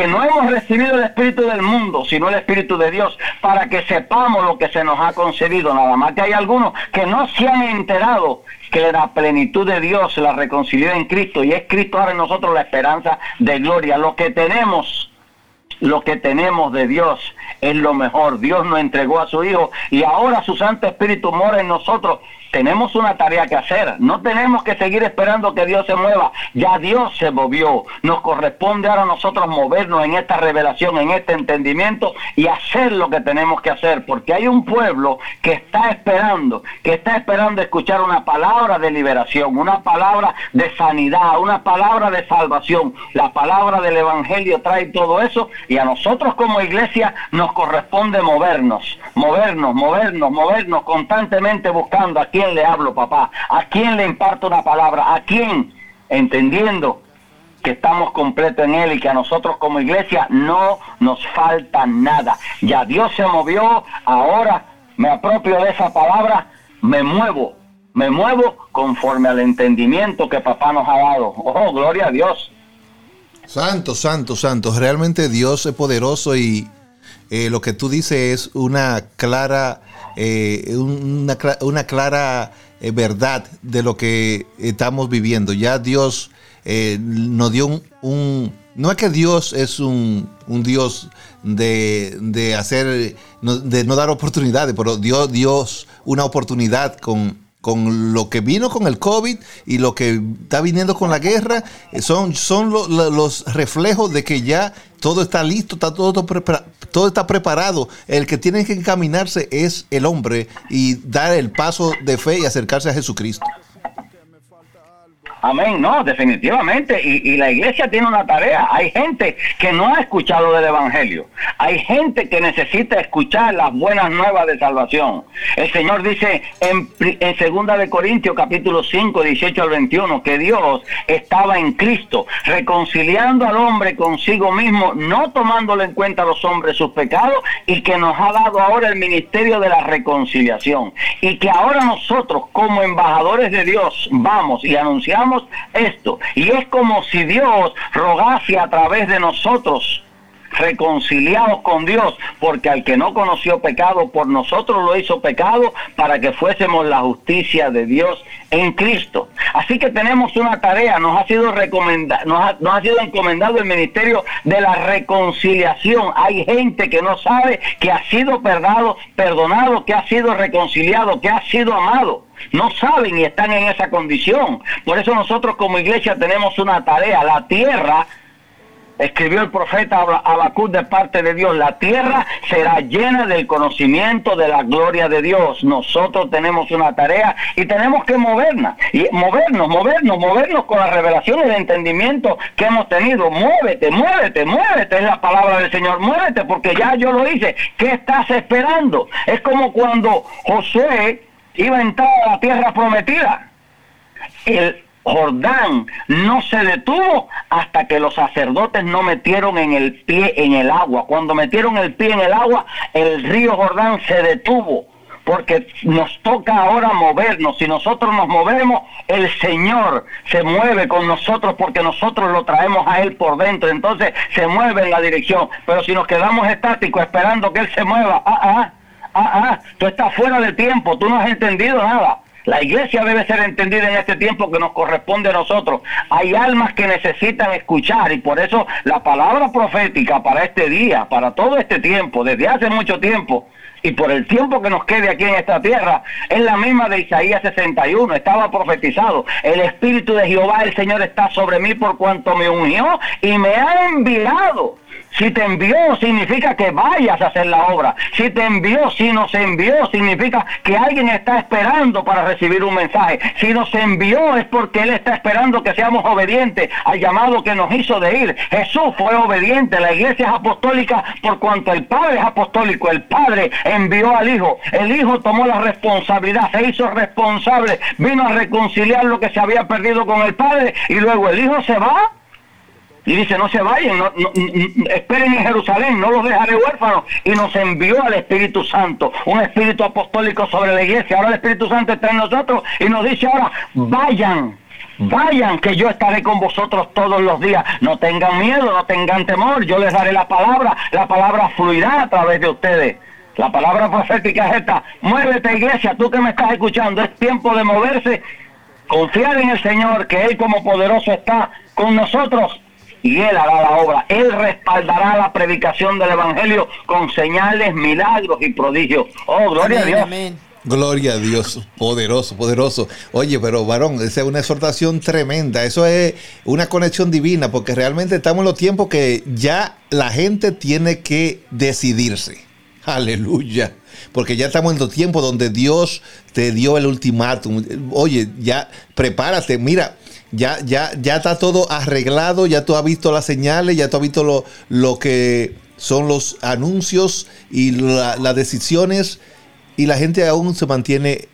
que no hemos recibido el Espíritu del mundo, sino el Espíritu de Dios, para que sepamos lo que se nos ha concedido. Nada más que hay algunos que no se han enterado que la plenitud de Dios la reconcilió en Cristo y es Cristo ahora en nosotros la esperanza de gloria. Lo que tenemos lo que tenemos de Dios es lo mejor. Dios nos entregó a su Hijo y ahora su Santo Espíritu mora en nosotros. Tenemos una tarea que hacer. No tenemos que seguir esperando que Dios se mueva. Ya Dios se movió. Nos corresponde ahora a nosotros movernos en esta revelación, en este entendimiento y hacer lo que tenemos que hacer. Porque hay un pueblo que está esperando, que está esperando escuchar una palabra de liberación, una palabra de sanidad, una palabra de salvación. La palabra del Evangelio trae todo eso y a nosotros como iglesia nos corresponde movernos, movernos, movernos, movernos constantemente buscando a quién le hablo, papá, a quién le imparto una palabra, a quién, entendiendo que estamos completos en Él y que a nosotros como iglesia no nos falta nada. Ya Dios se movió, ahora me apropio de esa palabra, me muevo, me muevo conforme al entendimiento que papá nos ha dado. Oh, gloria a Dios. Santo, santo, santo. Realmente Dios es poderoso y eh, lo que tú dices es una clara, eh, una, cla- una clara eh, verdad de lo que estamos viviendo. Ya Dios nos dio un, No es que Dios es un, Dios de, de hacer, de no dar oportunidades, pero dio Dios una oportunidad con con lo que vino con el COVID y lo que está viniendo con la guerra, son, son lo- lo- los reflejos de que ya todo está listo, está todo, prepara- todo está preparado. El que tiene que encaminarse es el hombre y dar el paso de fe y acercarse a Jesucristo. Amén, no, definitivamente. Y, la iglesia tiene una tarea. Hay gente que no ha escuchado del Evangelio. Hay gente que necesita escuchar las buenas nuevas de salvación. El Señor dice en, en segunda de Corintios capítulo 5, 18 al 21, que Dios estaba en Cristo, reconciliando al hombre consigo mismo, no tomándole en cuenta a los hombres sus pecados, y que nos ha dado ahora el ministerio de la reconciliación. Y que ahora nosotros, como embajadores de Dios, vamos y anunciamos esto. Y es como si Dios rogase a través de nosotros reconciliados con Dios, porque al que no conoció pecado, por nosotros lo hizo pecado para que fuésemos la justicia de Dios en Cristo. Así que tenemos una tarea, nos ha sido recomendado, nos ha, sido encomendado el ministerio de la reconciliación. Hay gente que no sabe que ha sido perdonado, perdonado, que ha sido reconciliado, que ha sido amado no saben y están en esa condición. Por eso nosotros como iglesia tenemos una tarea. La tierra, escribió el profeta Habacuc de parte de Dios, la tierra será llena del conocimiento de la gloria de Dios. Nosotros tenemos una tarea y tenemos que movernos, y movernos, movernos, movernos con la revelación y el entendimiento que hemos tenido. Muévete, muévete, muévete, es la palabra del Señor, muévete porque ya yo lo hice. ¿Qué estás esperando? Es como cuando Josué iba a entrar a la tierra prometida. El Jordán no se detuvo hasta que los sacerdotes no metieron en el pie en el agua. Cuando metieron el pie en el agua, el río Jordán se detuvo. Porque nos toca ahora movernos. Si nosotros nos movemos, el Señor se mueve con nosotros porque nosotros lo traemos a Él por dentro. Entonces se mueve en la dirección. Pero si nos quedamos estáticos esperando que Él se mueva, ah, ah, ah, ah, tú estás fuera de tiempo, tú no has entendido nada. La iglesia debe ser entendida en este tiempo que nos corresponde a nosotros. Hay almas que necesitan escuchar y por eso la palabra profética para este día, para todo este tiempo, desde hace mucho tiempo, y por el tiempo que nos quede aquí en esta tierra, es la misma de Isaías 61, estaba profetizado. El Espíritu de Jehová, el Señor, está sobre mí por cuanto me unió y me ha enviado si te envió, significa que vayas a hacer la obra. Si te envió, si nos envió, significa que alguien está esperando para recibir un mensaje. Si nos envió es porque Él está esperando que seamos obedientes al llamado que nos hizo de ir. Jesús fue obediente. La iglesia es apostólica por cuanto el Padre es apostólico. El Padre envió al Hijo. El Hijo tomó la responsabilidad, se hizo responsable, vino a reconciliar lo que se había perdido con el Padre y luego el Hijo se va y dice, no se vayan, no, esperen en Jerusalén, no los dejaré huérfanos. Y nos envió al Espíritu Santo, un Espíritu apostólico sobre la iglesia. Ahora el Espíritu Santo está en nosotros y nos dice ahora, vayan, vayan, que yo estaré con vosotros todos los días. No tengan miedo, no tengan temor, yo les daré la palabra, la palabra fluirá a través de ustedes. La palabra profética es esta, muévete iglesia, tú que me estás escuchando, es tiempo de moverse, confiar en el Señor, que Él como poderoso está con nosotros y Él hará la obra. Él respaldará la predicación del Evangelio con señales, milagros y prodigios. Oh, gloria a Dios. Gloria a Dios, poderoso, poderoso. Oye, pero varón, esa es una exhortación tremenda. Eso es una conexión divina, porque realmente estamos en los tiempos que ya la gente tiene que decidirse. Aleluya. Porque ya estamos en los tiempos donde Dios te dio el ultimátum. Oye, ya prepárate. Mira, ya, ya, ya está todo arreglado, ya tú has visto las señales, ya tú has visto lo, lo que son los anuncios y las decisiones y la gente aún se mantiene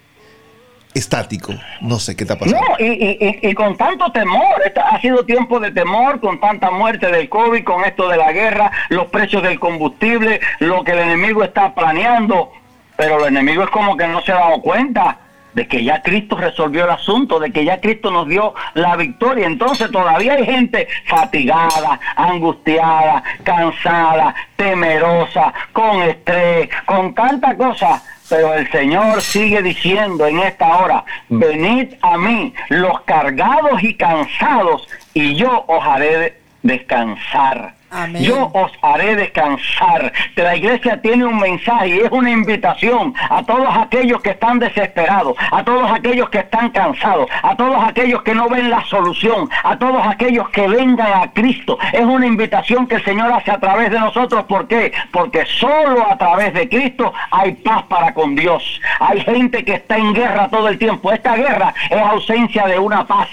estático. No sé qué está pasando. No, y, y, con tanto temor, ha sido tiempo de temor, con tanta muerte del COVID, con esto de la guerra, los precios del combustible, lo que el enemigo está planeando, pero el enemigo es como que no se ha dado cuenta de que ya Cristo resolvió el asunto, de que ya Cristo nos dio la victoria. Entonces todavía hay gente fatigada, angustiada, cansada, temerosa, con estrés, con tanta cosa. Pero el Señor sigue diciendo en esta hora, venid a mí los cargados y cansados, y yo os haré descansar. Yo os haré descansar. La iglesia tiene un mensaje y es una invitación a todos aquellos que están desesperados, a todos aquellos que están cansados, a todos aquellos que no ven la solución, a todos aquellos que vengan a Cristo. Es una invitación que el Señor hace a través de nosotros. ¿Por qué? Porque solo a través de Cristo hay paz para con Dios. Hay gente que está en guerra todo el tiempo. Esta guerra es ausencia de una paz.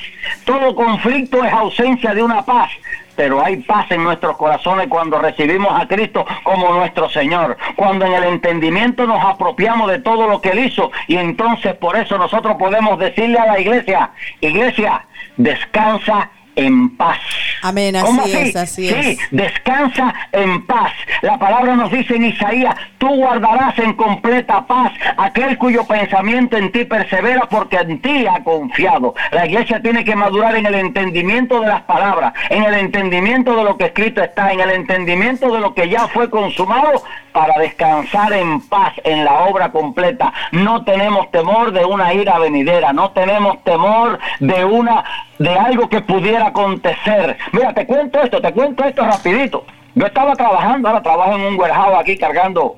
Todo conflicto es ausencia de una paz. Pero hay paz en nuestros corazones cuando recibimos a Cristo como nuestro Señor. Cuando en el entendimiento nos apropiamos de todo lo que Él hizo. Y entonces por eso nosotros podemos decirle a la iglesia, iglesia, descansa en paz. Amén, ¿Cómo así es, así sí, es. descansa en paz. La palabra nos dice en Isaías, tú guardarás en completa paz aquel cuyo pensamiento en ti persevera porque en ti ha confiado. La iglesia tiene que madurar en el entendimiento de las palabras, en el entendimiento de lo que escrito está, en el entendimiento de lo que ya fue consumado para descansar en paz en la obra completa. No tenemos temor de una ira venidera, no tenemos temor de una de algo que pudiera acontecer. Mira, te cuento esto, te cuento esto rapidito. Yo estaba trabajando, ahora trabajo en un warehouse aquí cargando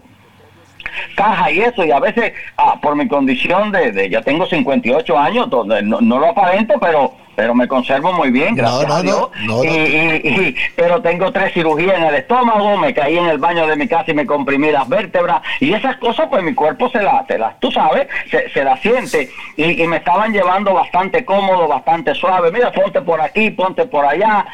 caja y eso, y a veces ah, por mi condición de, de- ya tengo 58 años, donde no, no lo aparento, pero pero me conservo muy bien, gracias no, a Dios. no, no, Y- y- y- pero tengo tres cirugías en el estómago, me caí en el baño de mi casa y me comprimí las vértebras, y esas cosas, pues mi cuerpo se las, se las tú sabes, se, se las siente, y, y me estaban llevando bastante cómodo, bastante suave. Mira, ponte por aquí, ponte por allá.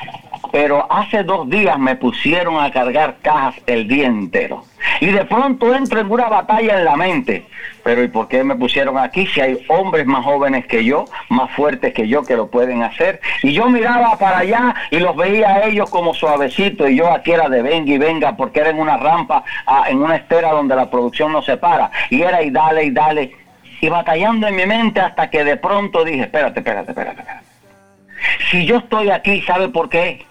Pero hace dos días me pusieron a cargar cajas el día entero. Y de pronto entro en una batalla en la mente. Pero ¿y por qué me pusieron aquí si hay hombres más jóvenes que yo, más fuertes que yo que lo pueden hacer? Y yo miraba para allá y los veía a ellos como suavecito y yo aquí era de venga y venga porque era en una rampa, en una estera donde la producción no se para. Y era y dale y dale. Y batallando en mi mente hasta que de pronto dije, espérate, espérate, espérate, espérate. Si yo estoy aquí, ¿sabe por qué?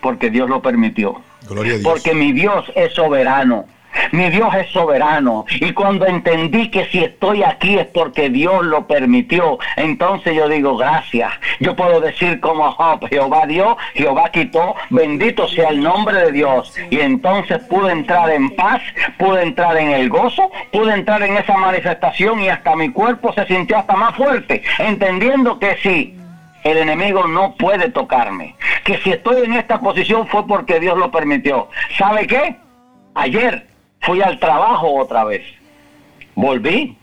Porque Dios lo permitió. Gloria a Dios. Porque mi Dios es soberano. Mi Dios es soberano. Y cuando entendí que si estoy aquí es porque Dios lo permitió, entonces yo digo gracias. Yo puedo decir como Job, Jehová dio, Jehová quitó, bendito sea el nombre de Dios. Y entonces pude entrar en paz, pude entrar en el gozo, pude entrar en esa manifestación y hasta mi cuerpo se sintió hasta más fuerte, entendiendo que sí, el enemigo no puede tocarme. Que si estoy en esta posición fue porque Dios lo permitió. ¿Sabe qué? Ayer fui al trabajo otra vez. Volví.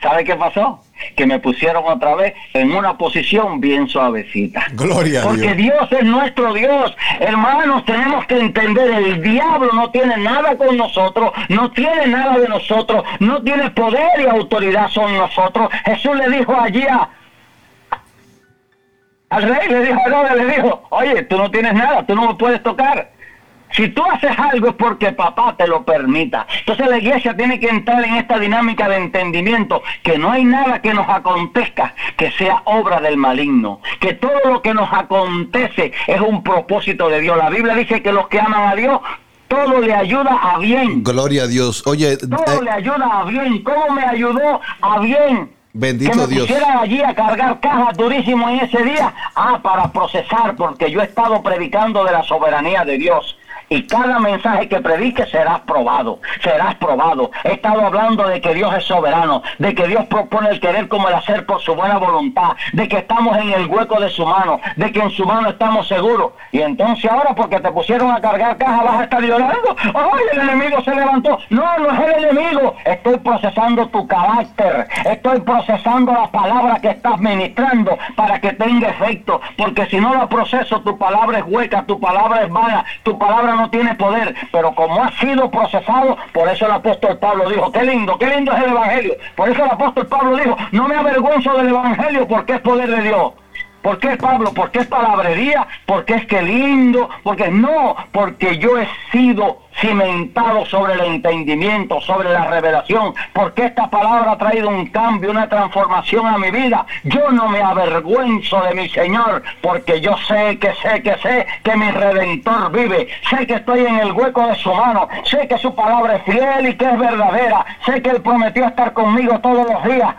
¿Sabe qué pasó? Que me pusieron otra vez en una posición bien suavecita. Gloria a Porque Dios. Dios es nuestro Dios. Hermanos, tenemos que entender, el diablo no tiene nada con nosotros, no tiene nada de nosotros, no tiene poder y autoridad son nosotros. Jesús le dijo allí a, al rey, le dijo Herodes, le dijo, oye, tú no tienes nada, tú no me puedes tocar. Si tú haces algo es porque papá te lo permita. Entonces la iglesia tiene que entrar en esta dinámica de entendimiento, que no hay nada que nos acontezca que sea obra del maligno, que todo lo que nos acontece es un propósito de Dios. La Biblia dice que los que aman a Dios, todo le ayuda a bien. Gloria a Dios. Oye, Todo eh, le ayuda a bien. ¿Cómo me ayudó a bien? Bendito que me Dios. pusieran allí a cargar cajas durísimo en ese día. Ah, para procesar, porque yo he estado predicando de la soberanía de Dios. Y cada mensaje que predique serás probado, serás probado. He estado hablando de que Dios es soberano, de que Dios propone el querer como el hacer por su buena voluntad, de que estamos en el hueco de su mano, de que en su mano estamos seguros. Y entonces ahora porque te pusieron a cargar cajas vas a estar llorando. ¡Ay, el enemigo se levantó! No, no es el enemigo. Estoy procesando tu carácter. Estoy procesando la palabra que estás ministrando para que tenga efecto. Porque si no la proceso, tu palabra es hueca, tu palabra es vana, tu palabra no tiene poder. Pero como ha sido procesado, por eso el apóstol Pablo dijo, qué lindo, qué lindo es el Evangelio. Por eso el apóstol Pablo dijo, no me avergüenzo del Evangelio porque es poder de Dios. ¿Por qué Pablo? Porque es palabrería, porque es que lindo, porque no, porque yo he sido cimentado sobre el entendimiento, sobre la revelación, porque esta palabra ha traído un cambio, una transformación a mi vida. Yo no me avergüenzo de mi Señor, porque yo sé que sé que sé que mi redentor vive, sé que estoy en el hueco de su mano, sé que su palabra es fiel y que es verdadera, sé que él prometió estar conmigo todos los días.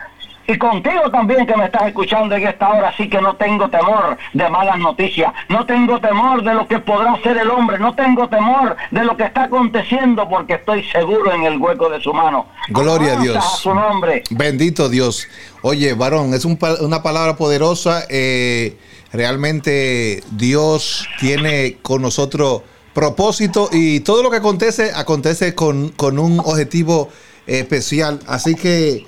Y contigo también que me estás escuchando en esta hora, así que no tengo temor de malas noticias, no tengo temor de lo que podrá hacer el hombre, no tengo temor de lo que está aconteciendo porque estoy seguro en el hueco de su mano. Gloria a Dios. a su nombre. Bendito Dios. Oye, varón, es un una palabra poderosa. eh, realmente Dios tiene con nosotros propósito y todo lo que acontece, acontece con, con un objetivo especial. Así que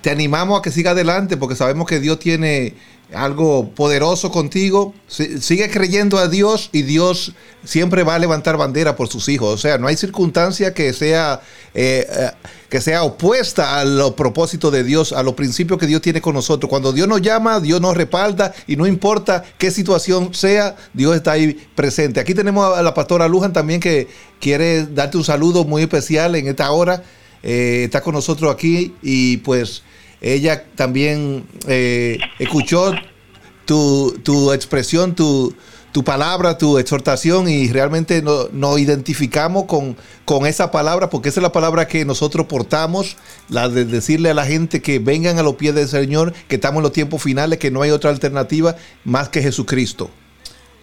te animamos a que siga adelante porque sabemos que Dios tiene algo poderoso contigo. Si- Sigue creyendo a Dios y Dios siempre va a levantar bandera por sus hijos. O sea, no hay circunstancia que sea, eh, eh, que sea opuesta a los propósitos de Dios, a los principios que Dios tiene con nosotros. Cuando Dios nos llama, Dios nos respalda y no importa qué situación sea, Dios está ahí presente. Aquí tenemos a la pastora Lujan también que quiere darte un saludo muy especial en esta hora. Eh, está con nosotros aquí y pues ella también eh, escuchó tu, tu expresión, tu, tu palabra, tu exhortación y realmente no- nos identificamos con, con esa palabra porque esa es la palabra que nosotros portamos, la de decirle a la gente que vengan a los pies del Señor, que estamos en los tiempos finales, que no hay otra alternativa más que Jesucristo.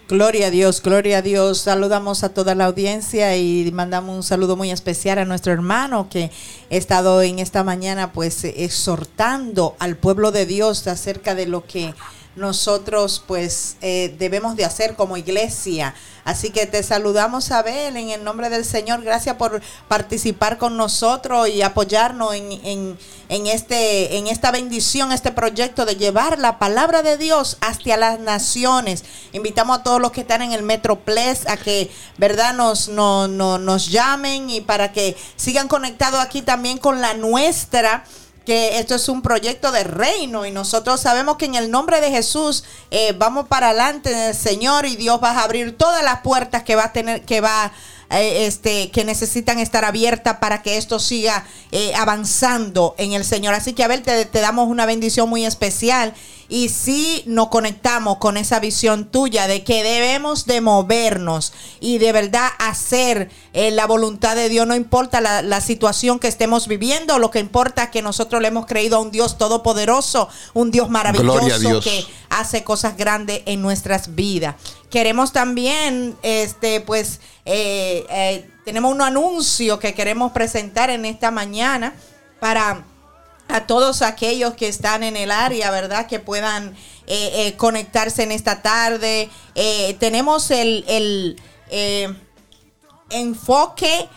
Gloria a Dios, gloria a Dios. Saludamos a toda la audiencia y mandamos un saludo muy especial a nuestro hermano que ha estado en esta mañana pues exhortando al pueblo de Dios acerca de lo que nosotros pues eh, debemos de hacer como iglesia. Así que te saludamos Abel en el nombre del Señor. Gracias por participar con nosotros y apoyarnos en, en, en este, en esta bendición, este proyecto de llevar la palabra de Dios hacia las naciones. Invitamos a todos los que están en el Metroplex a que, ¿verdad?, nos, no, no- nos llamen y para que sigan conectados aquí también con la nuestra que esto es un proyecto de reino y nosotros sabemos que en el nombre de Jesús eh, vamos para adelante en el Señor y Dios va a abrir todas las puertas que va a tener, que va eh, este, que necesitan estar abiertas para que esto siga eh, avanzando en el Señor. Así que, Abel, te, te damos una bendición muy especial. Y si nos conectamos con esa visión tuya de que debemos de movernos y de verdad hacer eh, la voluntad de Dios, no importa la, la situación que estemos viviendo, lo que importa es que nosotros le hemos creído a un Dios todopoderoso, un Dios maravilloso Dios. que hace cosas grandes en nuestras vidas. Queremos también, este, pues, eh, eh, tenemos un anuncio que queremos presentar en esta mañana para a todos aquellos que están en el área, ¿verdad? Que puedan eh, eh, conectarse en esta tarde. Eh, tenemos el, el, enfoque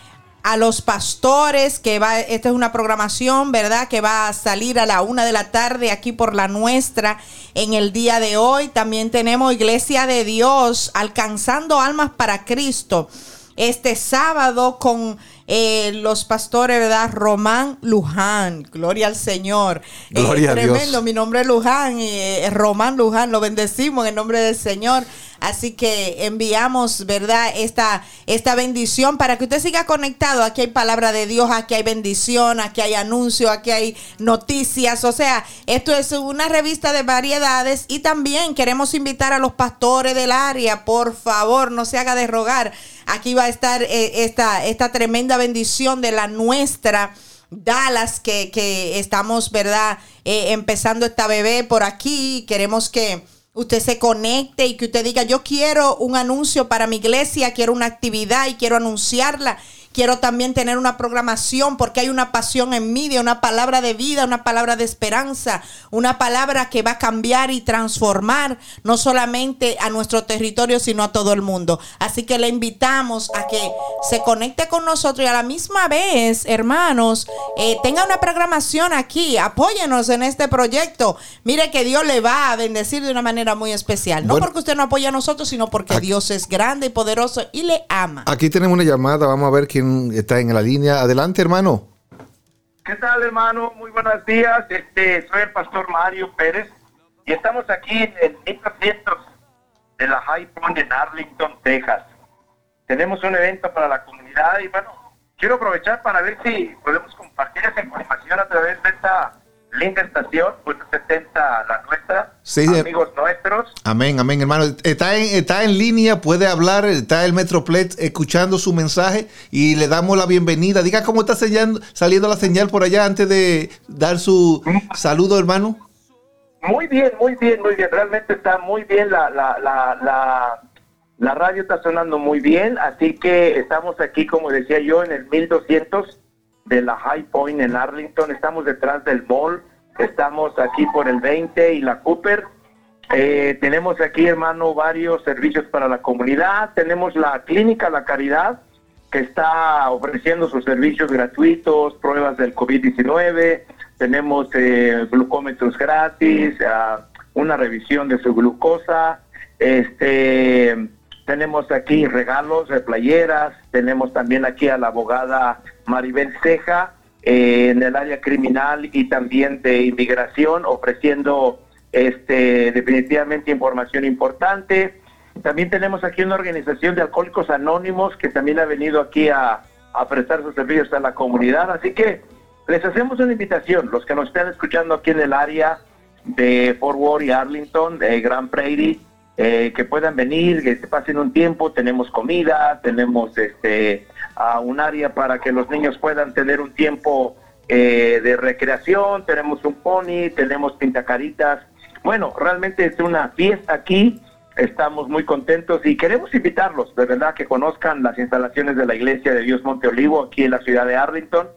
a los pastores, que va, esta es una programación, ¿verdad? Que va a salir a la una de la tarde aquí por la nuestra en el día de hoy. También tenemos Iglesia de Dios, alcanzando almas para Cristo. Este sábado con eh, los pastores, ¿verdad? Román Luján, gloria al Señor. Eh, Gloria a Dios. tremendo, mi nombre es Luján y eh, Román Luján, lo bendecimos en el nombre del Señor. Así que enviamos, ¿verdad? Esta, esta bendición para que usted siga conectado. Aquí hay palabra de Dios, aquí hay bendición, aquí hay anuncio, aquí hay noticias. O sea, esto es una revista de variedades y también queremos invitar a los pastores del área. Por favor, no se haga de rogar. Aquí va a estar eh, esta, esta tremenda bendición de la nuestra. Dallas, que, que estamos, ¿verdad? Eh, empezando esta bebé por aquí. Queremos que usted se conecte y que usted diga, yo quiero un anuncio para mi iglesia, quiero una actividad y quiero anunciarla. Quiero también tener una programación porque hay una pasión en mí, de una palabra de vida, una palabra de esperanza, una palabra que va a cambiar y transformar no solamente a nuestro territorio, sino a todo el mundo. Así que le invitamos a que se conecte con nosotros y a la misma vez, hermanos, eh, tenga una programación aquí, apóyenos en este proyecto. Mire que Dios le va a bendecir de una manera muy especial. No Bueno. porque usted no apoya a nosotros, sino porque Dios es grande y poderoso y le ama. Aquí tenemos una llamada, vamos a ver quién está en la línea. Adelante, hermano. ¿Qué tal, hermano? Muy buenos días. Este, soy el pastor Mario Pérez y estamos aquí en el 1300 de la High Point en Arlington, Texas. Tenemos un evento para la comunidad y bueno, quiero aprovechar para ver si podemos compartir esa información a través de esta linda estación, pues 70 la nuestra, Sí, eh. amigos nuestros. Amén, amén, hermano. Está en, está en línea, puede hablar, está el Metroplex escuchando su mensaje y le damos la bienvenida. Diga cómo está sellando- saliendo la señal por allá antes de dar su saludo, hermano. Muy bien, muy bien, muy bien. Realmente está muy bien la, la, la, la, la radio está sonando muy bien, así que estamos aquí, como decía yo, en el 1200 de la High Point en Arlington. Estamos detrás del mall, estamos aquí por el 20 y la Cooper. Eh, tenemos aquí, hermano, varios servicios para la comunidad. Tenemos la Clínica La Caridad, que está ofreciendo sus servicios gratuitos, pruebas del COVID-19. Tenemos eh, glucómetros gratis, ah, una revisión de su glucosa. Este, tenemos aquí regalos de playeras. Tenemos también aquí a la abogada Maribel Ceja eh, en el área criminal y también de inmigración, ofreciendo este, definitivamente información importante. También tenemos aquí una organización de alcohólicos anónimos que también ha venido aquí a, a prestar sus servicios a la comunidad. Así que les hacemos una invitación, los que nos están escuchando aquí en el área de Fort Worth y Arlington, de Grand Prairie, eh, que puedan venir, que se pasen un tiempo, tenemos comida, tenemos este a un área para que los niños puedan tener un tiempo eh, de recreación, tenemos un pony, tenemos pintacaritas. Bueno, realmente es una fiesta aquí, estamos muy contentos y queremos invitarlos, de verdad, que conozcan las instalaciones de la Iglesia de Dios Monte Olivo aquí en la ciudad de Arlington.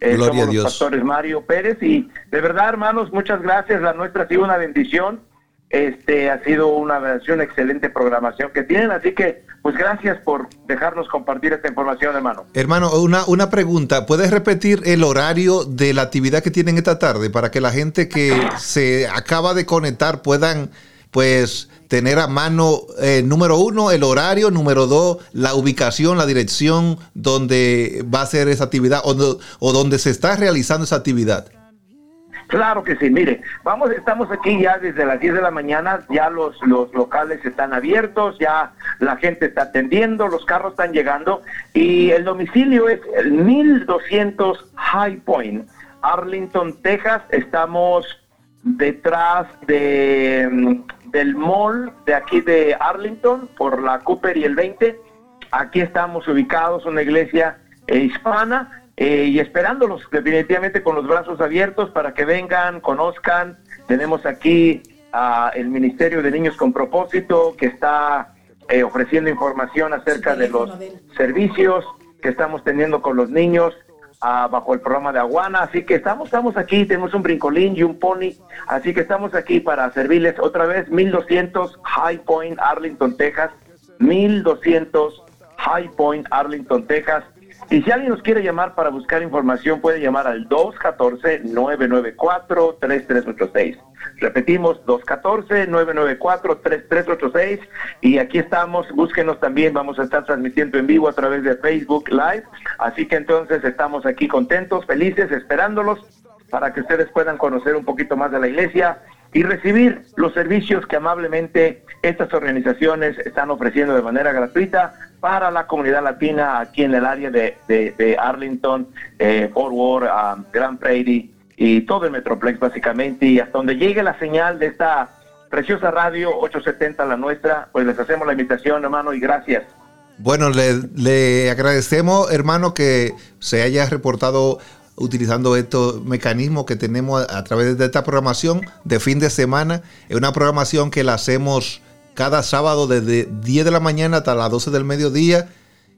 Eh, Gloria a somos Dios. los pastores Mario Pérez y de verdad, hermanos, muchas gracias. La nuestra ha sido una bendición. Este ha sido una, una excelente programación que tienen, así que pues gracias por dejarnos compartir esta información, hermano. Hermano, una, una pregunta. ¿Puedes repetir el horario de la actividad que tienen esta tarde para que la gente que se acaba de conectar puedan, pues, tener a mano, eh, número uno, el horario, número dos, la ubicación, la dirección donde va a ser esa actividad o donde se está realizando esa actividad? Claro que sí, mire, vamos, estamos aquí ya desde las 10 de la mañana, ya los, los locales están abiertos, ya la gente está atendiendo, los carros están llegando y el domicilio es el 1200 High Point, Arlington, Texas. Estamos detrás de, mm, del mall de aquí de Arlington por la Cooper y el 20. Aquí estamos ubicados, una iglesia eh, hispana eh, y esperándolos definitivamente con los brazos abiertos para que vengan, conozcan. Tenemos aquí ah, el Ministerio de Niños con Propósito que está eh, ofreciendo información acerca de los servicios que estamos teniendo con los niños ah, bajo el programa de Aguana. Así que estamos, estamos aquí, tenemos un brincolín y un pony. Así que estamos aquí para servirles otra vez 1200 High Point, Arlington, Texas. 1200 High Point, Arlington, Texas. Y si alguien nos quiere llamar para buscar información, puede llamar al 214-994-3386. Repetimos, 214-994-3386. Y aquí estamos, búsquenos también, vamos a estar transmitiendo en vivo a través de Facebook Live. Así que entonces estamos aquí contentos, felices, esperándolos para que ustedes puedan conocer un poquito más de la iglesia y recibir los servicios que amablemente estas organizaciones están ofreciendo de manera gratuita para la comunidad latina aquí en el área de, de- Arlington, eh, Fort Worth, um, Grand Prairie y todo el Metroplex básicamente y hasta donde llegue la señal de esta preciosa radio 870 la nuestra, pues les hacemos la invitación hermano y gracias. Bueno, le, le agradecemos, hermano, que se haya reportado utilizando estos mecanismos que tenemos a, través de esta programación de fin de semana. Es una programación que la hacemos cada sábado desde 10 de la mañana hasta las 12 del mediodía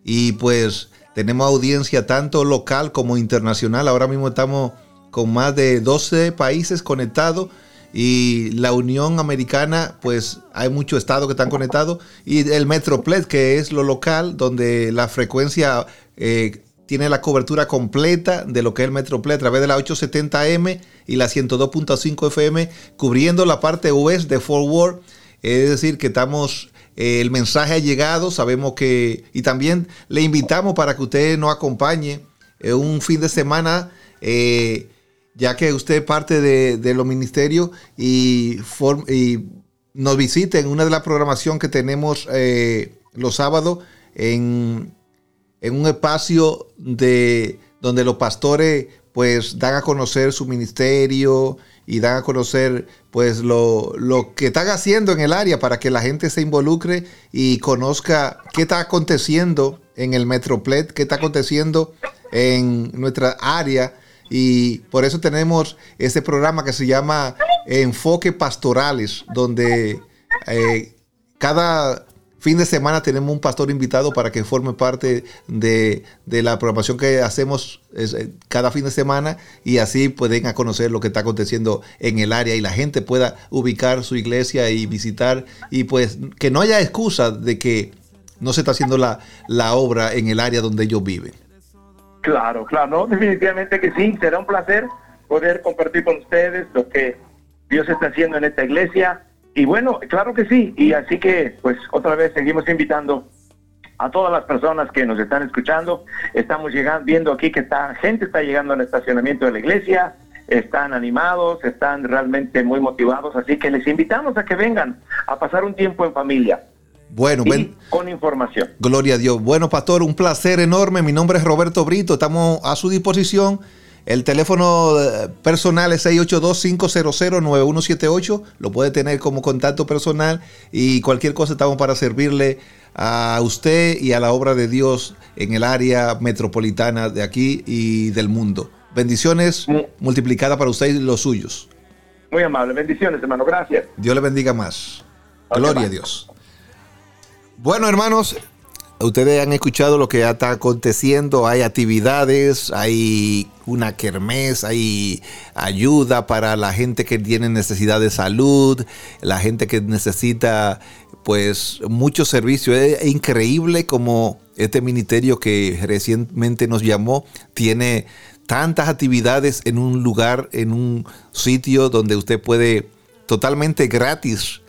y pues tenemos audiencia tanto local como internacional. Ahora mismo estamos con más de 12 países conectados y la Unión Americana, pues hay muchos estados que están conectados y el Metroplex, que es lo local, donde la frecuencia eh, tiene la cobertura completa de lo que es el Metroplex a través de la 870M y la 102.5 FM, cubriendo la parte oeste de Fort Worth. Es decir, que estamos, eh, el mensaje ha llegado, sabemos que, y también le invitamos para que usted nos acompañe eh, un fin de semana. eh, ya que usted parte de, los ministerios y nos visite en una de las programación que tenemos eh, los sábados en, en un espacio de donde los pastores pues dan a conocer su ministerio y dan a conocer pues lo, lo que están haciendo en el área para que la gente se involucre y conozca qué está aconteciendo en el Metroplet, qué está aconteciendo en nuestra área. Y por eso tenemos este programa que se llama Enfoque Pastorales, donde eh, cada fin de semana tenemos un pastor invitado para que forme parte de, de la programación que hacemos eh, cada fin de semana y así pueden conocer lo que está aconteciendo en el área y la gente pueda ubicar su iglesia y visitar y pues que no haya excusa de que no se está haciendo la, la obra en el área donde ellos viven. Claro, claro, definitivamente que sí, será un placer poder compartir con ustedes lo que Dios está haciendo en esta iglesia. Y bueno, claro que sí, y así que pues otra vez seguimos invitando a todas las personas que nos están escuchando. Estamos llegando, viendo aquí que está, gente está llegando al estacionamiento de la iglesia, están animados, están realmente muy motivados, así que les invitamos a que vengan a pasar un tiempo en familia. Bueno, y con información. gloria a Dios. Bueno, pastor, un placer enorme. Mi nombre es Roberto Brito. Estamos a su disposición. El teléfono eh, personal es 682-500-9178. Lo puede tener como contacto personal y cualquier cosa estamos para servirle a usted y a la obra de Dios en el área metropolitana de aquí y del mundo. Bendiciones multiplicadas para usted y los suyos. Muy amable, bendiciones hermano, gracias. Dios le bendiga más. Gloria a Dios. Bueno, hermanos, ustedes han escuchado lo que ya está aconteciendo. Hay actividades, hay una kermés, hay ayuda para la gente que tiene necesidad de salud, la gente que necesita pues mucho servicio. Es increíble como este ministerio que recientemente nos llamó tiene tantas actividades en un lugar, en un sitio donde usted puede totalmente gratis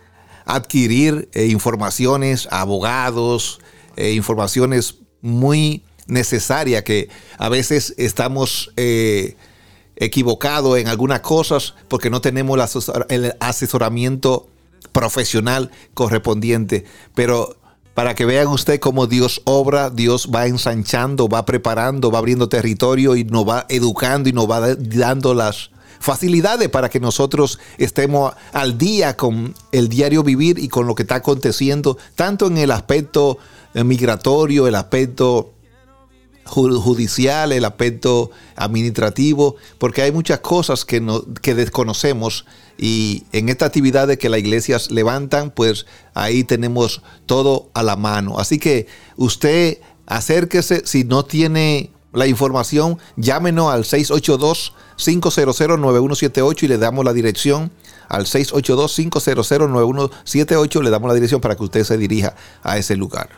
adquirir eh, informaciones, abogados, eh, informaciones muy necesarias que a veces estamos eh, equivocados en algunas cosas porque no tenemos el, el asesoramiento profesional correspondiente. Pero para que vean usted cómo Dios obra, Dios va ensanchando, va preparando, va abriendo territorio y nos va educando y nos va da- dando las facilidades para que nosotros estemos al día con el diario vivir y con lo que está aconteciendo, tanto en el aspecto migratorio, el aspecto ju- judicial, el aspecto administrativo, porque hay muchas cosas que, no, que desconocemos y en estas actividades que las iglesias levantan, pues ahí tenemos todo a la mano. Así que usted acérquese, si no tiene la información, llámenos al 682-500-9178 y le damos la dirección. Al 682-500-9178 le damos la dirección para que usted se dirija a ese lugar.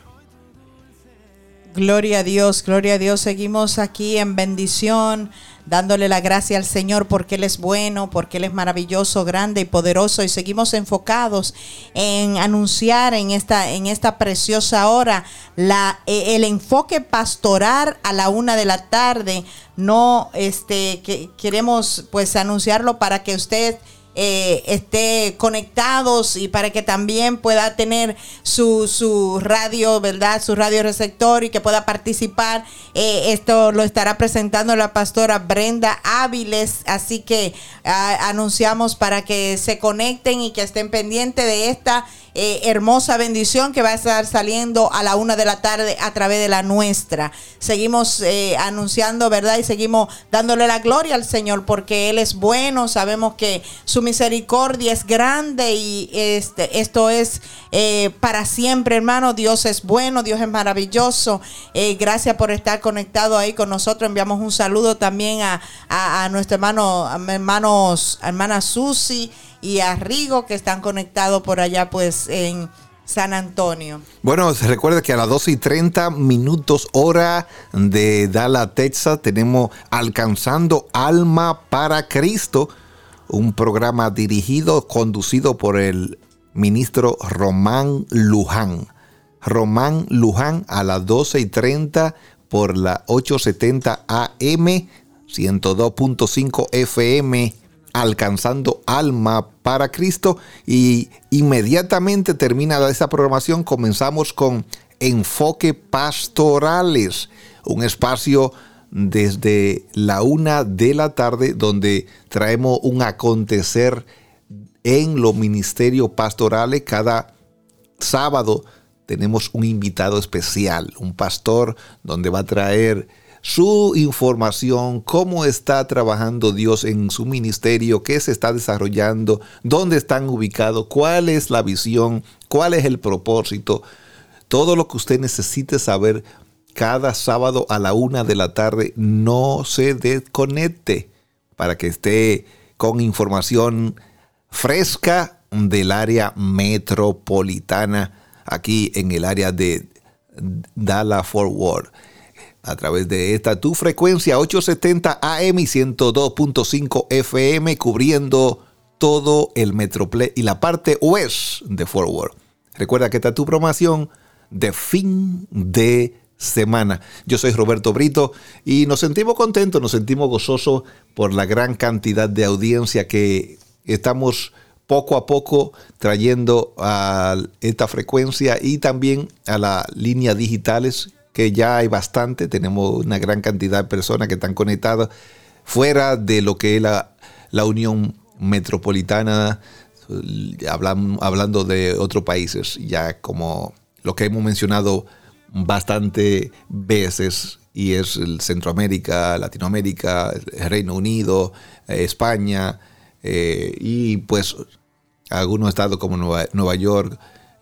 Gloria a Dios, gloria a Dios. Seguimos aquí en bendición, dándole la gracia al Señor porque Él es bueno, porque Él es maravilloso, grande y poderoso. Y seguimos enfocados en anunciar en esta, en esta preciosa hora eh, el enfoque pastoral a la una de la tarde. No, este, que queremos pues anunciarlo para que usted eh, esté conectados y para que también pueda tener su, su radio, ¿verdad? Su radio receptor y que pueda participar. Eh, esto lo estará presentando la pastora Brenda Áviles, así que ah, anunciamos para que se conecten y que estén pendientes de esta eh, hermosa bendición que va a estar saliendo a la una de la tarde a través de la nuestra. Seguimos eh, anunciando, ¿verdad? Y seguimos dándole la gloria al Señor porque Él es bueno. Sabemos que su misericordia es grande y este, esto es eh, para siempre, hermano. Dios es bueno, Dios es maravilloso. Gracias por estar conectado ahí con nosotros. Enviamos un saludo también a, a, nuestro hermano, hermanos, hermana Susi y a Rigo que están conectados por allá pues en San Antonio. Bueno, se recuerda que a las 12 y 30 minutos hora de Dallas, Texas, tenemos Alcanzando Alma para Cristo, un programa dirigido, conducido por el ministro Román Luján. Román Luján a las 12 y 30 por la 870 AM, 102.5 FM alcanzando alma para Cristo y inmediatamente termina esa programación comenzamos con enfoque pastorales, un espacio desde la una de la tarde, donde traemos un acontecer en los ministerios pastorales. Cada sábado tenemos un invitado especial, un pastor, donde va a traer su información, cómo está trabajando Dios en su ministerio, qué se está desarrollando, dónde están ubicados, cuál es la visión, cuál es el propósito, todo lo que usted necesite saber cada sábado a la una de la tarde, no se desconecte para que esté con información fresca del área metropolitana aquí en el área de Dallas Forward a través de esta tu frecuencia 870 AM y 102.5 FM cubriendo todo el Metroplex y la parte oeste de Forward. Recuerda que esta tu promoción de fin de semana. Yo soy Roberto Brito y nos sentimos contentos, nos sentimos gozosos por la gran cantidad de audiencia que estamos poco a poco trayendo a esta frecuencia y también a las líneas digitales que ya hay bastante, tenemos una gran cantidad de personas que están conectadas fuera de lo que es la, Unión Metropolitana, hablando de otros países, ya como lo que hemos mencionado bastante veces, y es el Centroamérica, Latinoamérica, el Reino Unido, España, eh, y pues algunos estados como Nueva, Nueva York,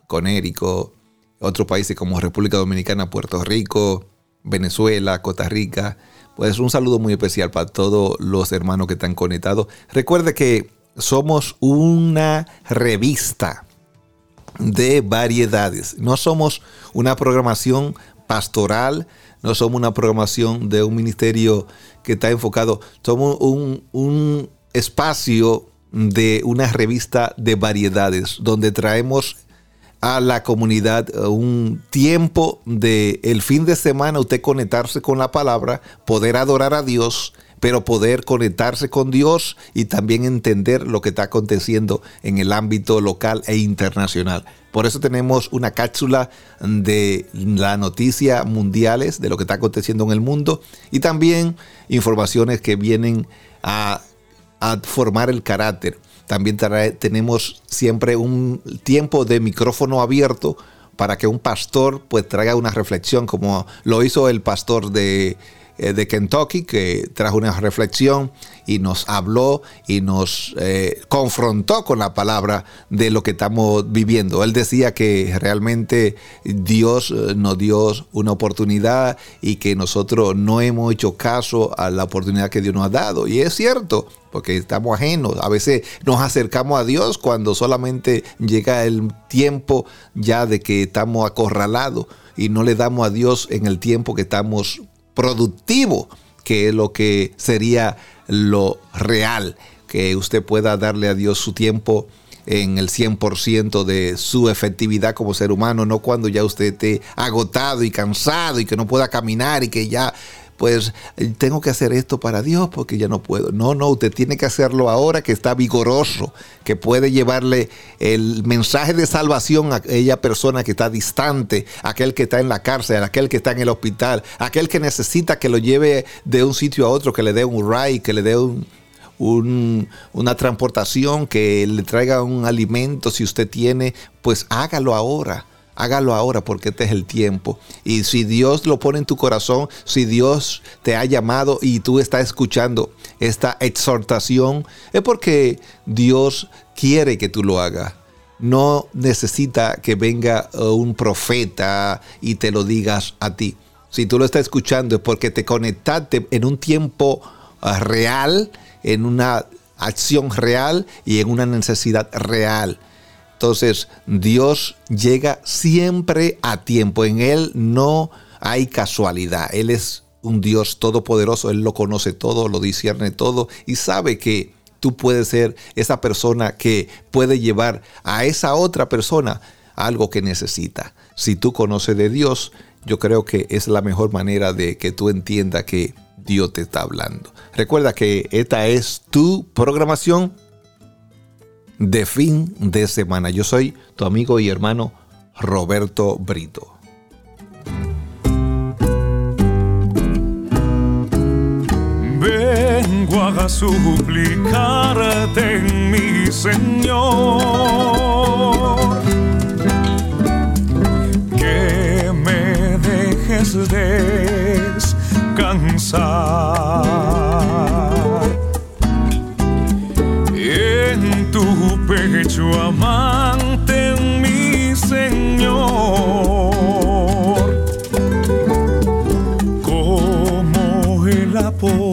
Conérico, otros países como República Dominicana, Puerto Rico, Venezuela, Costa Rica. Pues un saludo muy especial para todos los hermanos que están conectados. Recuerde que somos una revista de variedades. No somos una programación pastoral, no somos una programación de un ministerio que está enfocado. Somos un, espacio de una revista de variedades donde traemos a la comunidad eh, un tiempo de el fin de semana usted conectarse con la palabra, poder adorar a Dios, pero poder conectarse con Dios y también entender lo que está aconteciendo en el ámbito local e internacional. Por eso tenemos una cápsula de la noticia mundiales, de lo que está aconteciendo en el mundo y también informaciones que vienen a, a formar el carácter también tenemos siempre un tiempo de micrófono abierto para que un pastor pues traiga una reflexión como lo hizo el pastor de eh, de Kentucky, que trajo una reflexión y nos habló y nos eh, confrontó con la palabra de lo que estamos viviendo. Él decía que realmente Dios eh, nos dio una oportunidad y que nosotros no hemos hecho caso a la oportunidad que Dios nos ha dado. Y es cierto, porque estamos ajenos. A veces nos acercamos a Dios cuando solamente llega el tiempo ya de que estamos acorralados y no le damos a Dios en el tiempo que estamos productivo, que es lo que sería lo real, que usted pueda darle a Dios su tiempo en el 100% de su efectividad como ser humano, no cuando ya usted esté agotado y cansado y que no pueda caminar y que ya pues eh, tengo que hacer esto para Dios porque ya no puedo. No, no, usted tiene que hacerlo ahora que está vigoroso, que puede llevarle el mensaje de salvación a aquella persona que está distante, aquel que está en la cárcel, aquel que está en el hospital, aquel que necesita que lo lleve de un sitio a otro, que le dé un ride, que le dé un, una transportación, que le traiga un alimento si usted tiene, pues hágalo ahora hágalo ahora porque este es el tiempo. Y si Dios lo pone en tu corazón, si Dios te ha llamado y tú estás escuchando esta exhortación, es porque Dios quiere que tú lo hagas. No necesita que venga uh, un profeta y te lo digas a ti. Si tú lo estás escuchando es porque te conectaste en un tiempo uh, real, en una acción real y en una necesidad real. Entonces, Dios llega siempre a tiempo. En Él no hay casualidad. Él es un Dios todopoderoso. Él lo conoce todo, lo discierne todo y sabe que tú puedes ser esa persona que puede llevar a esa otra persona algo que necesita. Si tú conoces de Dios, yo creo que es la mejor manera de que tú entiendas que Dios te está hablando. Recuerda que esta es tu programación de fin de semana. Yo soy tu amigo y hermano Roberto Brito. vengo a suplicarte, mi Señor, que me dejes descansar pecho amante, mi Señor. como el apóstol.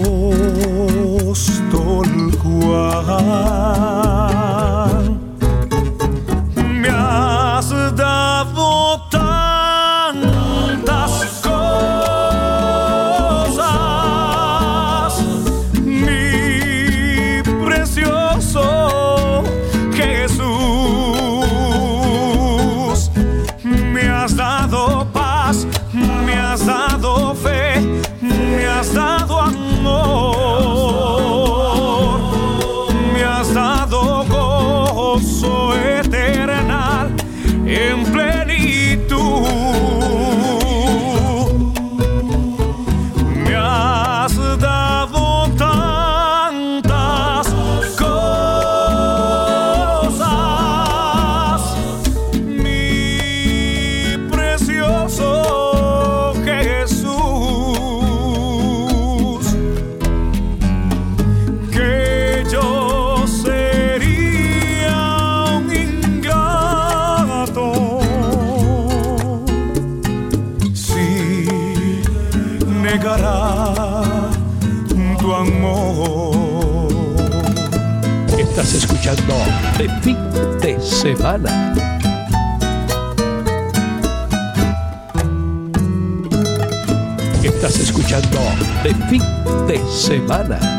Estás escuchando de fin de semana.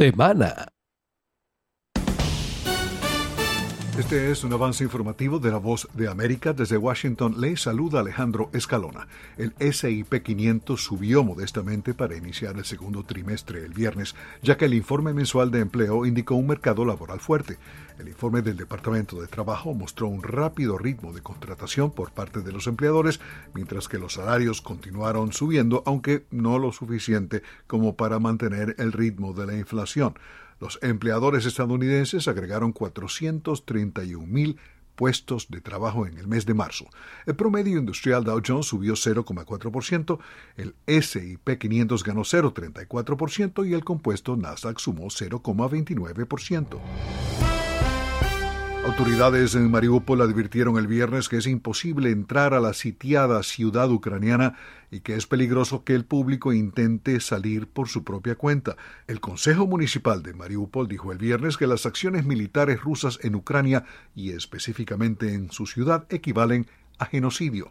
Semana. Este es un avance informativo de la voz de América. Desde Washington le saluda Alejandro Escalona. El SIP 500 subió modestamente para iniciar el segundo trimestre el viernes, ya que el informe mensual de empleo indicó un mercado laboral fuerte. Informe del Departamento de Trabajo mostró un rápido ritmo de contratación por parte de los empleadores, mientras que los salarios continuaron subiendo, aunque no lo suficiente como para mantener el ritmo de la inflación. Los empleadores estadounidenses agregaron 431 mil puestos de trabajo en el mes de marzo. El promedio industrial Dow Jones subió 0,4%, el SIP 500 ganó 0,34% y el compuesto Nasdaq sumó 0,29%. Autoridades en Mariupol advirtieron el viernes que es imposible entrar a la sitiada ciudad ucraniana y que es peligroso que el público intente salir por su propia cuenta. El Consejo Municipal de Mariupol dijo el viernes que las acciones militares rusas en Ucrania y específicamente en su ciudad equivalen a genocidio.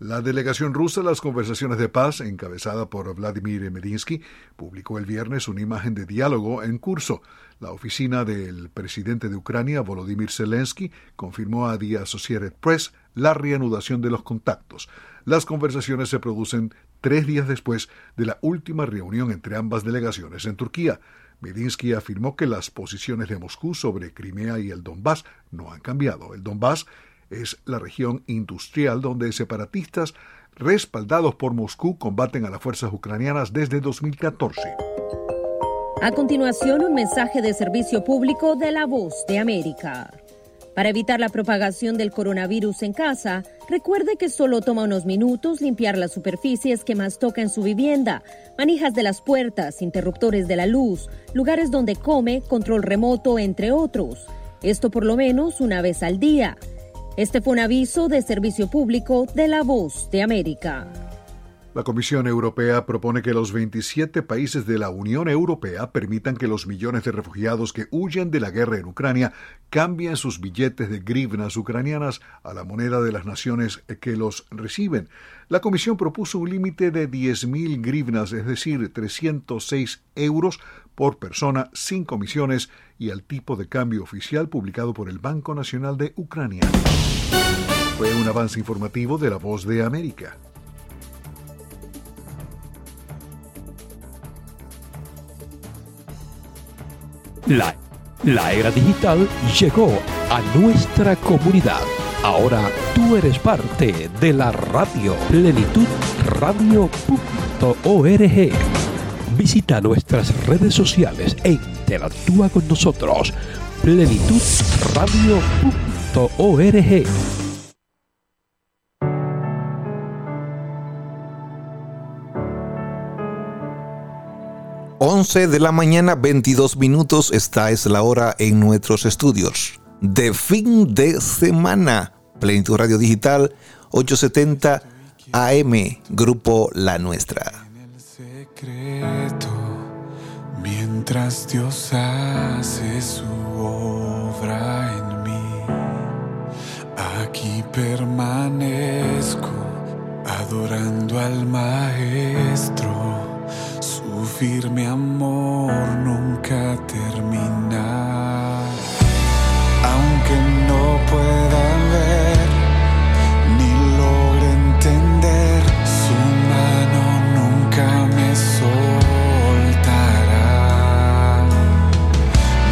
La delegación rusa las conversaciones de paz, encabezada por Vladimir Medinsky, publicó el viernes una imagen de diálogo en curso. La oficina del presidente de Ucrania, Volodymyr Zelensky, confirmó a The Associated Press la reanudación de los contactos. Las conversaciones se producen tres días después de la última reunión entre ambas delegaciones en Turquía. Medinsky afirmó que las posiciones de Moscú sobre Crimea y el Donbass no han cambiado. El Donbass es la región industrial donde separatistas respaldados por Moscú combaten a las fuerzas ucranianas desde 2014. A continuación, un mensaje de servicio público de la voz de América. Para evitar la propagación del coronavirus en casa, recuerde que solo toma unos minutos limpiar las superficies que más toca en su vivienda, manijas de las puertas, interruptores de la luz, lugares donde come, control remoto, entre otros. Esto por lo menos una vez al día. Este fue un aviso de servicio público de la voz de América. La Comisión Europea propone que los 27 países de la Unión Europea permitan que los millones de refugiados que huyen de la guerra en Ucrania cambien sus billetes de grivnas ucranianas a la moneda de las naciones que los reciben. La Comisión propuso un límite de 10.000 grivnas, es decir, 306 euros por persona sin comisiones y al tipo de cambio oficial publicado por el Banco Nacional de Ucrania. Fue un avance informativo de la Voz de América. La, era digital llegó a nuestra comunidad. Ahora tú eres parte de la radio plenitudradio.org. Visita nuestras redes sociales e interactúa con nosotros. plenitudradio.org 11 de la mañana, 22 minutos. Esta es la hora en nuestros estudios. De fin de semana. Plenitud Radio Digital 870 AM, Grupo La Nuestra. secreto, mientras Dios hace su obra en mí. Aquí permanezco adorando al Maestro. Su firme amor nunca termina. Aunque no pueda ver ni logre entender, su mano nunca me soltará.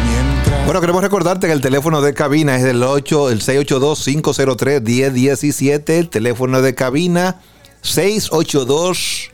Mientras Bueno, queremos recordarte que el teléfono de cabina es el 8, el 682-503-1017. El teléfono de cabina 682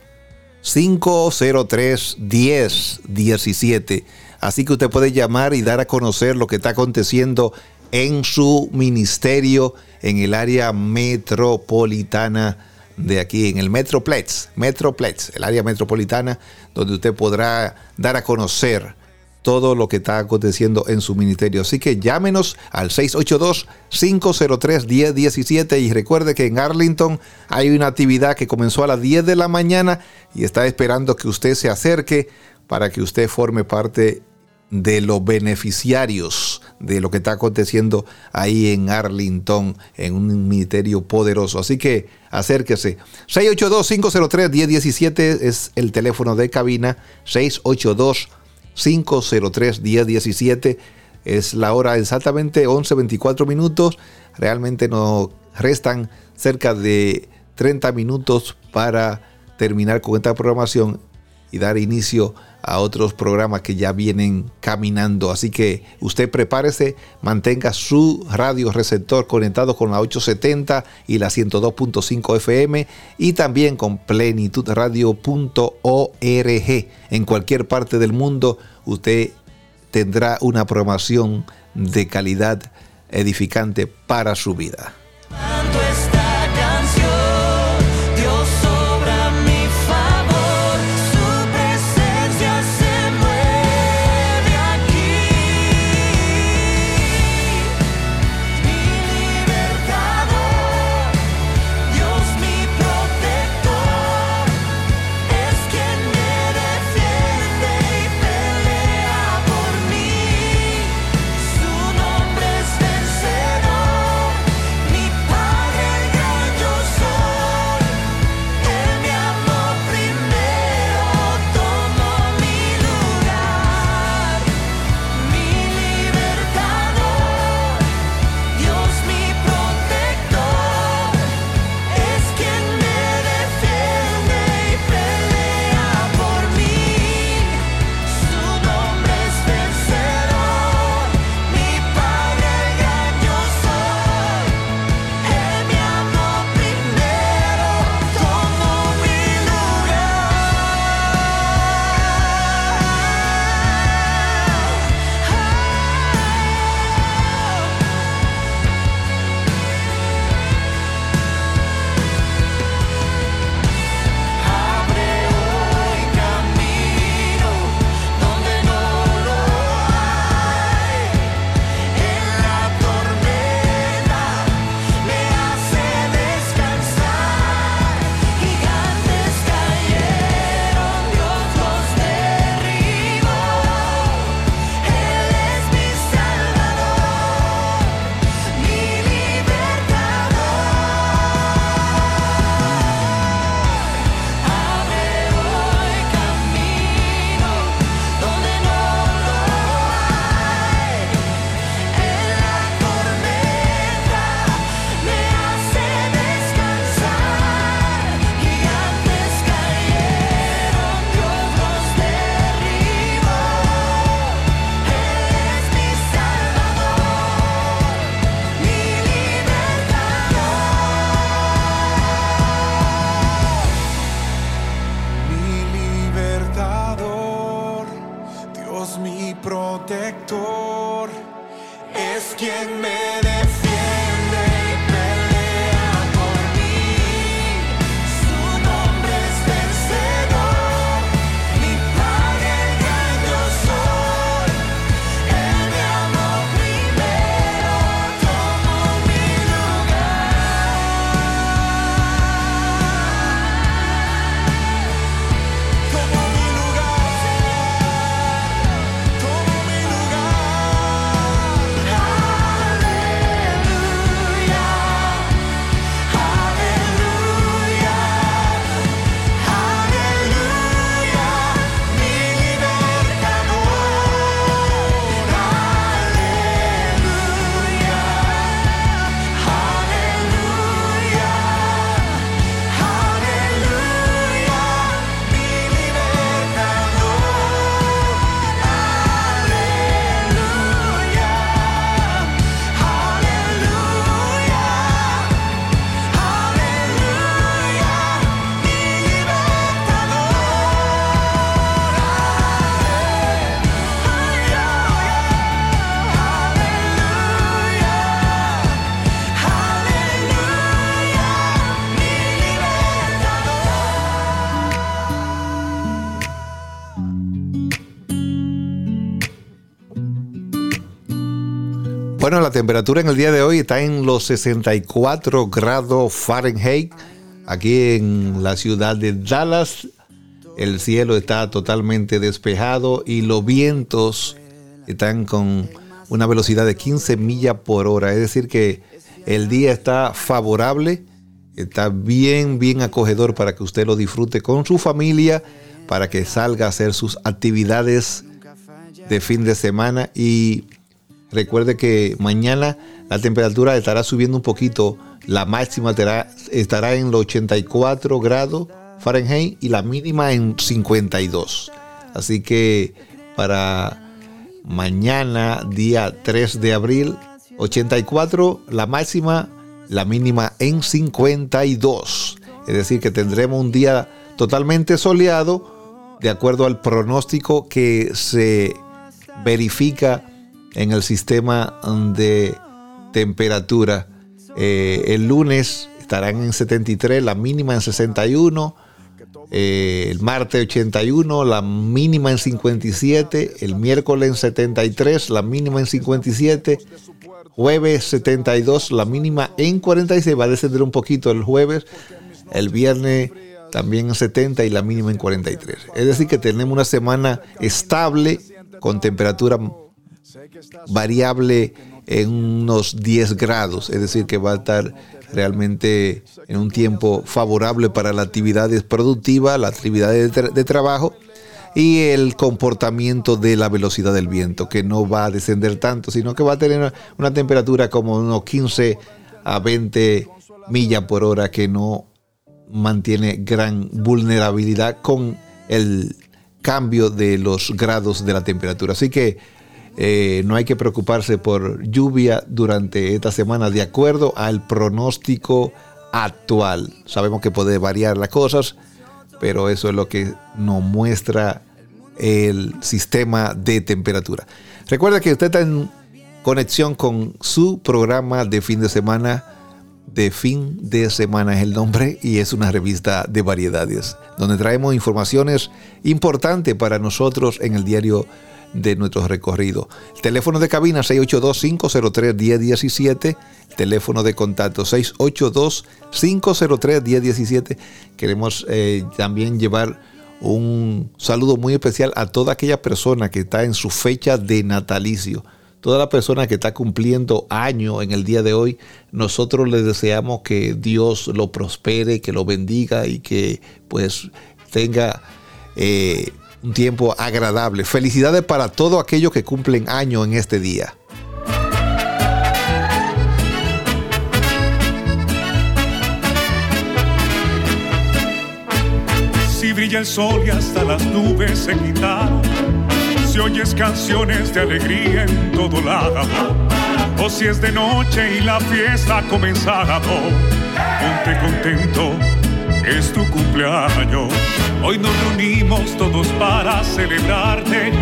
503-1017. Así que usted puede llamar y dar a conocer lo que está aconteciendo en su ministerio en el área metropolitana de aquí, en el Metroplex, Metroplex, el área metropolitana, donde usted podrá dar a conocer todo lo que está aconteciendo en su ministerio. Así que llámenos al 682-503-1017 y recuerde que en Arlington hay una actividad que comenzó a las 10 de la mañana y está esperando que usted se acerque para que usted forme parte de los beneficiarios de lo que está aconteciendo ahí en Arlington, en un ministerio poderoso. Así que acérquese. 682-503-1017 es el teléfono de cabina. 682 503-1017. Es la hora exactamente 11-24 minutos. Realmente nos restan cerca de 30 minutos para terminar con esta programación y dar inicio a otros programas que ya vienen caminando. Así que usted prepárese, mantenga su radio receptor conectado con la 870 y la 102.5 FM y también con plenitudradio.org. En cualquier parte del mundo usted tendrá una programación de calidad edificante para su vida. Temperatura en el día de hoy está en los 64 grados Fahrenheit. Aquí en la ciudad de Dallas, el cielo está totalmente despejado y los vientos están con una velocidad de 15 millas por hora. Es decir, que el día está favorable, está bien, bien acogedor para que usted lo disfrute con su familia, para que salga a hacer sus actividades de fin de semana y Recuerde que mañana la temperatura estará subiendo un poquito. La máxima estará, estará en los 84 grados Fahrenheit y la mínima en 52. Así que para mañana, día 3 de abril, 84 la máxima, la mínima en 52. Es decir, que tendremos un día totalmente soleado de acuerdo al pronóstico que se verifica en el sistema de temperatura. Eh, el lunes estarán en 73, la mínima en 61. eh, el martes 81, la mínima en 57. El miércoles en 73, la mínima en 57. Jueves 72, la mínima en 46. Va a descender un poquito el jueves. El viernes también en 70 y la mínima en 43. Es decir, que tenemos una semana estable con temperatura variable en unos 10 grados, es decir, que va a estar realmente en un tiempo favorable para productivas, las actividades de, tra- de trabajo y el comportamiento de la velocidad del viento, que no va a descender tanto, sino que va a tener una, una temperatura como unos 15 a 20 millas por hora, que no mantiene gran vulnerabilidad con el cambio de los grados de la temperatura. Así que eh, no hay que preocuparse por lluvia durante esta semana de acuerdo al pronóstico actual. Sabemos que puede variar las cosas, pero eso es lo que nos muestra el sistema de temperatura. Recuerda que usted está en conexión con su programa de fin de semana. De fin de semana es el nombre y es una revista de variedades donde traemos informaciones importantes para nosotros en el diario de nuestro recorrido. El teléfono de cabina 682-503-1017. Teléfono de contacto 682-503-1017. Queremos eh, también llevar un saludo muy especial a toda aquella persona que está en su fecha de natalicio. Toda la persona que está cumpliendo año en el día de hoy, nosotros le deseamos que Dios lo prospere, que lo bendiga y que pues tenga eh, un tiempo agradable. Felicidades para todos aquellos que cumplen año en este día. Si brilla el sol y hasta las nubes se quitaron, si oyes canciones de alegría en todo lado, o si es de noche y la fiesta ha comenzado, ponte contento, es tu cumpleaños. Hoy nos reunimos todos para celebrarte,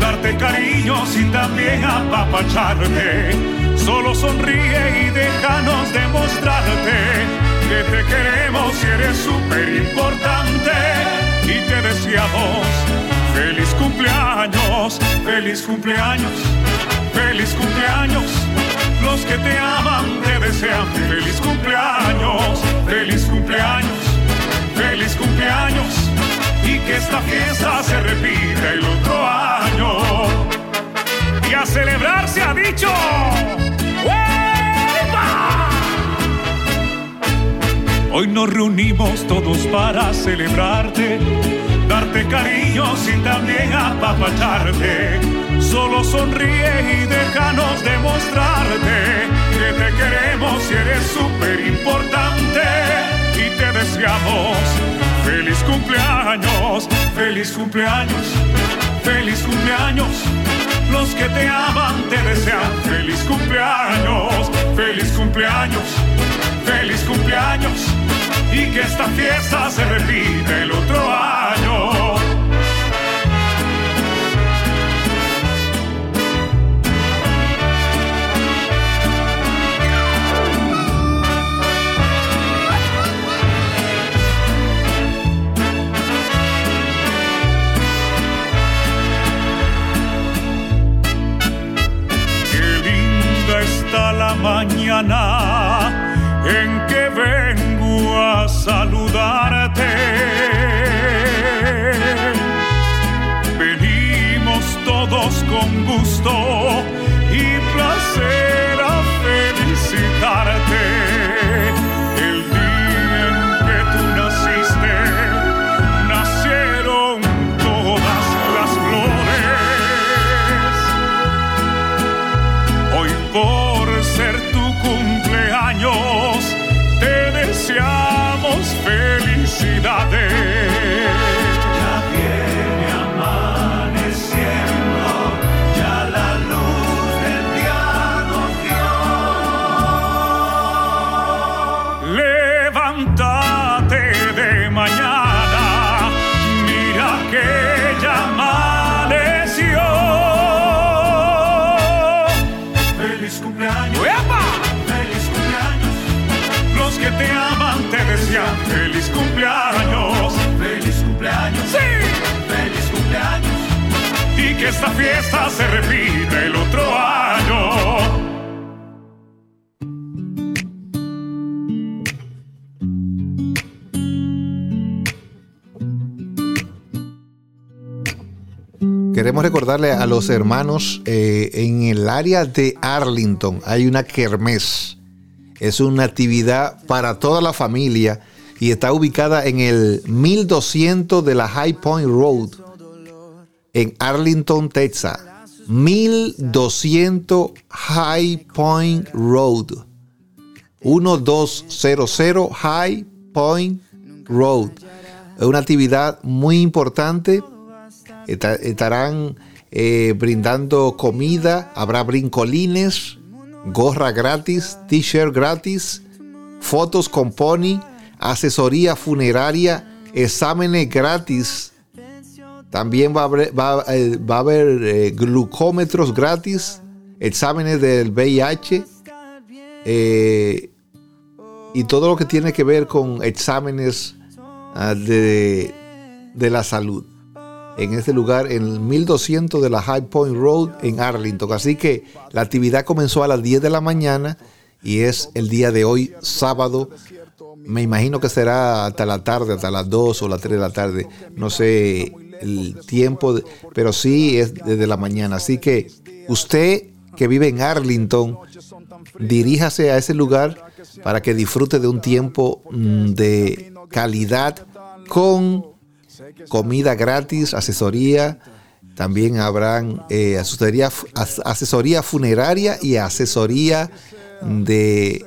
darte cariños y también apapacharte. Solo sonríe y déjanos demostrarte que te queremos y eres súper importante. Y te deseamos feliz cumpleaños, feliz cumpleaños, feliz cumpleaños. Los que te aman te desean feliz cumpleaños, feliz cumpleaños, feliz cumpleaños. Y que esta fiesta se repita el otro año. Y a celebrar se ha dicho. ¡Uepa! Hoy nos reunimos todos para celebrarte, darte cariños y también apapacharte. Solo sonríe y déjanos demostrarte que te queremos y eres súper importante. Te deseamos feliz cumpleaños, feliz cumpleaños, feliz cumpleaños. Los que te aman te desean feliz cumpleaños, feliz cumpleaños, feliz cumpleaños. Y que esta fiesta se repita el otro año. Está la mañana en que vengo a saludarte. Venimos todos con gusto esta fiesta se repita el otro año. Queremos recordarle a los hermanos eh, en el área de Arlington hay una kermés. Es una actividad para toda la familia y está ubicada en el 1200 de la High Point Road en Arlington, Texas. 1200 High Point Road. 1200 High Point Road. Es una actividad muy importante Esta- estarán eh, brindando comida, habrá brincolines, gorra gratis, t-shirt gratis, fotos con pony, asesoría funeraria, exámenes gratis. También va a haber, eh, eh, glucómetros gratis, exámenes del VIH eh, y todo lo que tiene que ver con exámenes ah, de, de la salud en este lugar, en el 1200 de la High Point Road en Arlington. Así que la actividad comenzó a las 10 de la mañana y es el día de hoy, sábado. Me imagino que será hasta la tarde, hasta las 2 o las 3 de la tarde. No sé el tiempo, pero sí es desde la mañana. Así que usted que vive en Arlington, diríjase a ese lugar para que disfrute de un tiempo mm, de calidad con comida gratis, asesoría. También habrán eh, asesoría, as- asesoría funeraria y asesoría de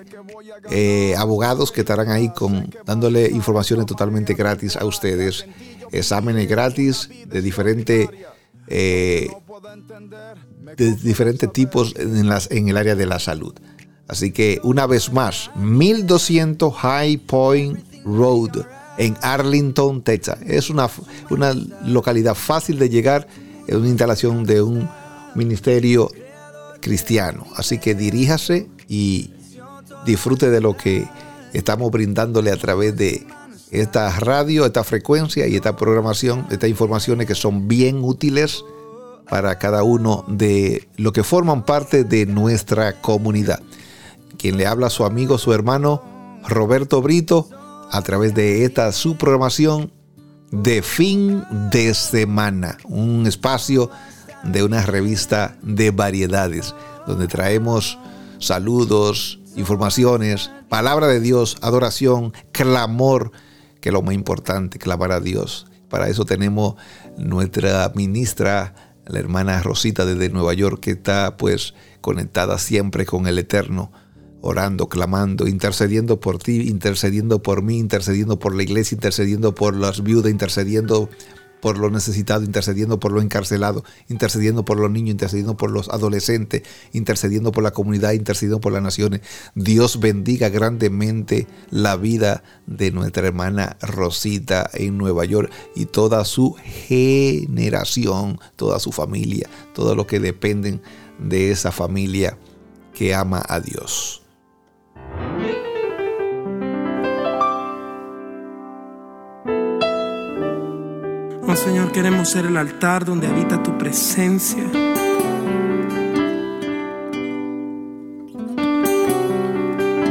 eh, abogados que estarán ahí con, dándole informaciones totalmente gratis a ustedes. Exámenes gratis de diferentes eh, de diferentes tipos en, en el área de la salud. Así que una vez más, 1200 High Point Road en Arlington, Texas. Es una, una localidad fácil de llegar es una instalación de un ministerio cristiano. Así que diríjase y disfrute de lo que estamos brindándole a través de esta radio, esta frecuencia y esta programación, estas informaciones que son bien útiles para cada uno de los que forman parte de nuestra comunidad. Quien le habla a su amigo, su hermano Roberto Brito, a través de esta su programación de fin de semana, un espacio de una revista de variedades, donde traemos saludos, informaciones, palabra de Dios, adoración, clamor, que es lo más importante, clamar a Dios. Para eso tenemos nuestra ministra, la hermana Rosita desde Nueva York, que está pues conectada siempre con el Eterno, orando, clamando, intercediendo por ti, intercediendo por mí, intercediendo por la iglesia, intercediendo por las viudas, intercediendo por los necesitados, intercediendo por los encarcelados, intercediendo por los niños, intercediendo por los adolescentes, intercediendo por la comunidad, intercediendo por las naciones. Dios bendiga grandemente la vida de nuestra hermana Rosita en Nueva York y toda su generación, toda su familia, todos los que dependen de esa familia que ama a Dios. Oh Señor, queremos ser el altar donde habita tu presencia.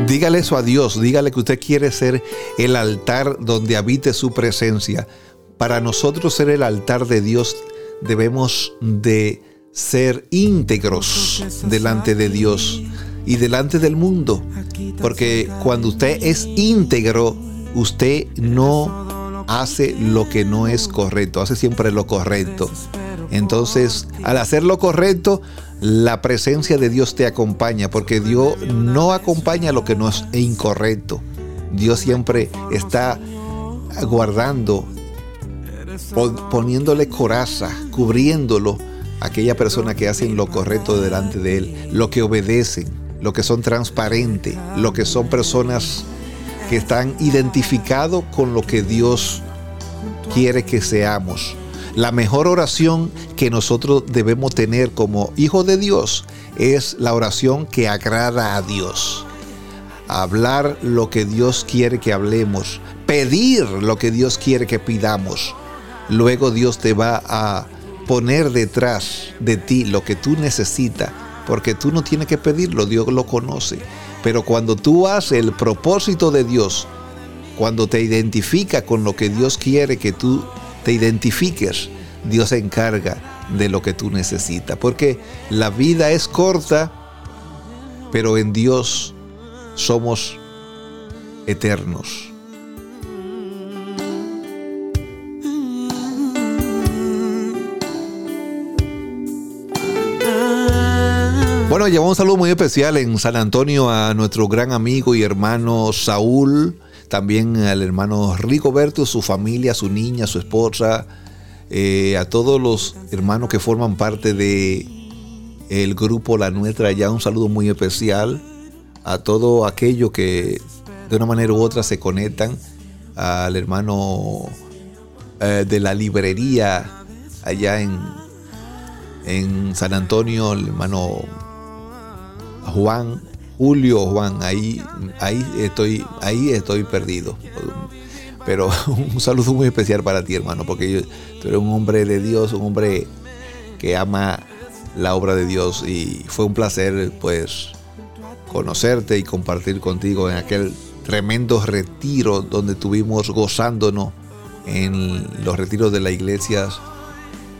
Dígale eso a Dios, dígale que usted quiere ser el altar donde habite su presencia. Para nosotros ser el altar de Dios debemos de ser íntegros delante de Dios y delante del mundo. Porque cuando usted es íntegro, usted no hace lo que no es correcto, hace siempre lo correcto. Entonces, al hacer lo correcto, la presencia de Dios te acompaña, porque Dios no acompaña lo que no es incorrecto. Dios siempre está guardando, poniéndole coraza, cubriéndolo a aquella persona que hacen lo correcto delante de Él, lo que obedecen, lo que son transparentes, lo que son personas que están identificados con lo que Dios quiere que seamos. La mejor oración que nosotros debemos tener como hijos de Dios es la oración que agrada a Dios. Hablar lo que Dios quiere que hablemos, pedir lo que Dios quiere que pidamos. Luego Dios te va a poner detrás de ti lo que tú necesitas, porque tú no tienes que pedirlo, Dios lo conoce. Pero cuando tú haces el propósito de Dios, cuando te identifica con lo que Dios quiere que tú te identifiques, Dios se encarga de lo que tú necesitas. Porque la vida es corta, pero en Dios somos eternos. Bueno, llevamos un saludo muy especial en San Antonio a nuestro gran amigo y hermano Saúl, también al hermano Rigoberto, su familia, su niña, su esposa, eh, a todos los hermanos que forman parte de el grupo La Nuestra, ya un saludo muy especial a todo aquello que de una manera u otra se conectan, al hermano eh, de la librería allá en, en San Antonio, el hermano Juan, Julio Juan, ahí, ahí estoy, ahí estoy perdido. Pero <laughs> un saludo muy especial para ti, hermano, porque yo, tú eres un hombre de Dios, un hombre que ama la obra de Dios y fue un placer, pues, conocerte y compartir contigo en aquel tremendo retiro donde estuvimos gozándonos en los retiros de las iglesias,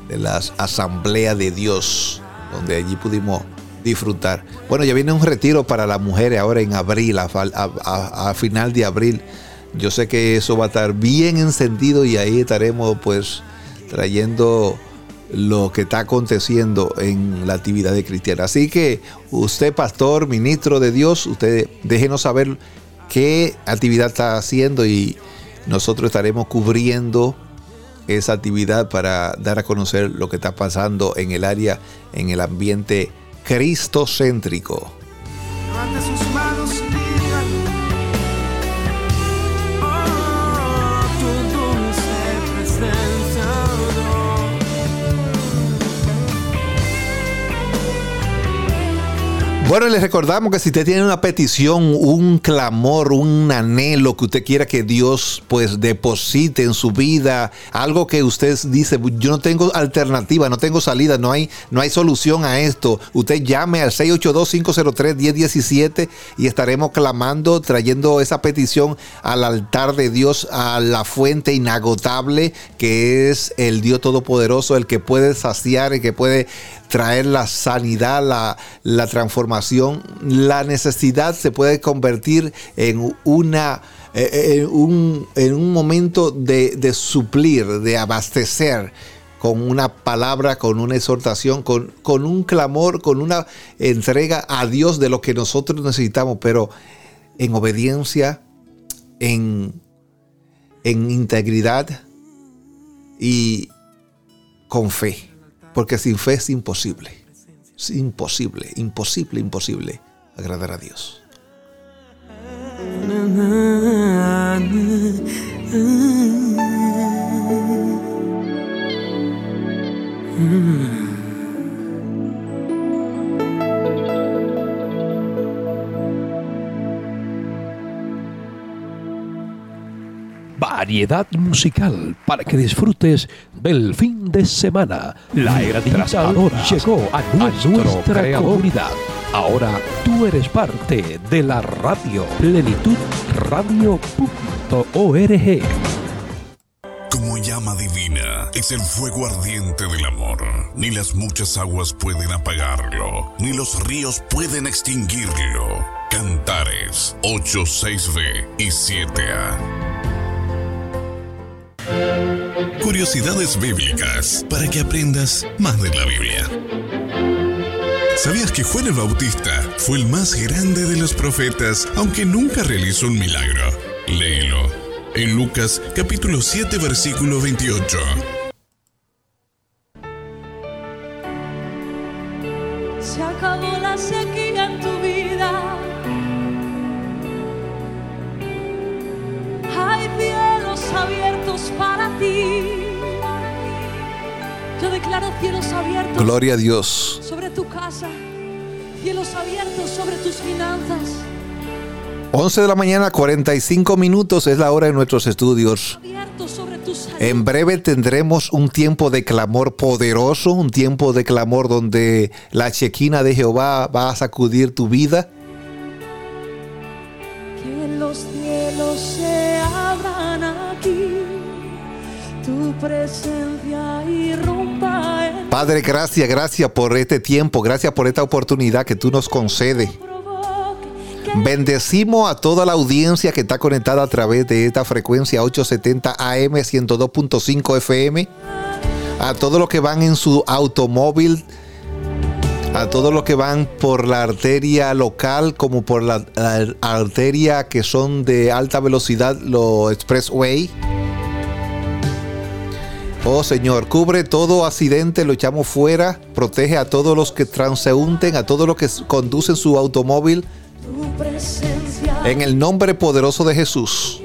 de las asambleas de Dios, donde allí pudimos disfrutar. Bueno, ya viene un retiro para las mujeres ahora en abril, a, final de abril. Yo sé que eso va a estar bien encendido y ahí estaremos pues trayendo lo que está aconteciendo en la actividad de cristiana. Así que usted, pastor, ministro de Dios, usted déjenos saber qué actividad está haciendo y nosotros estaremos cubriendo esa actividad para dar a conocer lo que está pasando en el área, en el ambiente cristocéntrico. Levante Bueno, les recordamos que si usted tiene una petición, un clamor, un anhelo que usted quiera que Dios pues deposite en su vida, algo que usted dice, yo no tengo alternativa, no tengo salida, no hay, no hay solución a esto, usted llame al 682-503-1017 y estaremos clamando, trayendo esa petición al altar de Dios, a la fuente inagotable que es el Dios Todopoderoso, el que puede saciar, el que puede traer la sanidad, la, la transformación, la necesidad se puede convertir en una eh, en, un, en un momento de, de suplir, de abastecer con una palabra, con una exhortación, con, con un clamor, con una entrega a Dios de lo que nosotros necesitamos, pero en obediencia, en, en integridad y con fe. Porque sin fe es imposible. Es imposible, imposible, imposible agradar a Dios. Variedad musical para que disfrutes del fin de semana. La era digital llegó a nuestra, comunidad. Ahora tú eres parte de la radio plenitudradio.org. Como llama divina es el fuego ardiente del amor. Ni las muchas aguas pueden apagarlo, ni los ríos pueden extinguirlo. Cantares 86B y 7A. Curiosidades bíblicas para que aprendas más de la Biblia. ¿Sabías que Juan el Bautista fue el más grande de los profetas, aunque nunca realizó un milagro? Léelo en Lucas capítulo 7 versículo 28. Se acabó la sequía abiertos para ti. Yo declaro cielos abiertos Gloria a Dios. sobre tu casa, cielos abiertos sobre tus finanzas. 11 de la mañana, 45 minutos es la hora en nuestros estudios. En breve tendremos un tiempo de clamor poderoso, un tiempo de clamor donde la chequina de Jehová va a sacudir tu vida. Presencia irrumpa en Padre, gracias, gracias por este tiempo, gracias por esta oportunidad que tú nos concedes. Bendecimos a toda la audiencia que está conectada a través de esta frecuencia 870 AM 102.5 FM. A todos los que van en su automóvil. A todos los que van por la arteria local como por la, la arteria que son de alta velocidad, los expressway. Oh Señor, cubre todo accidente, lo echamos fuera, protege a todos los que transeúnten, a todos los que conducen su automóvil, en el nombre poderoso de Jesús.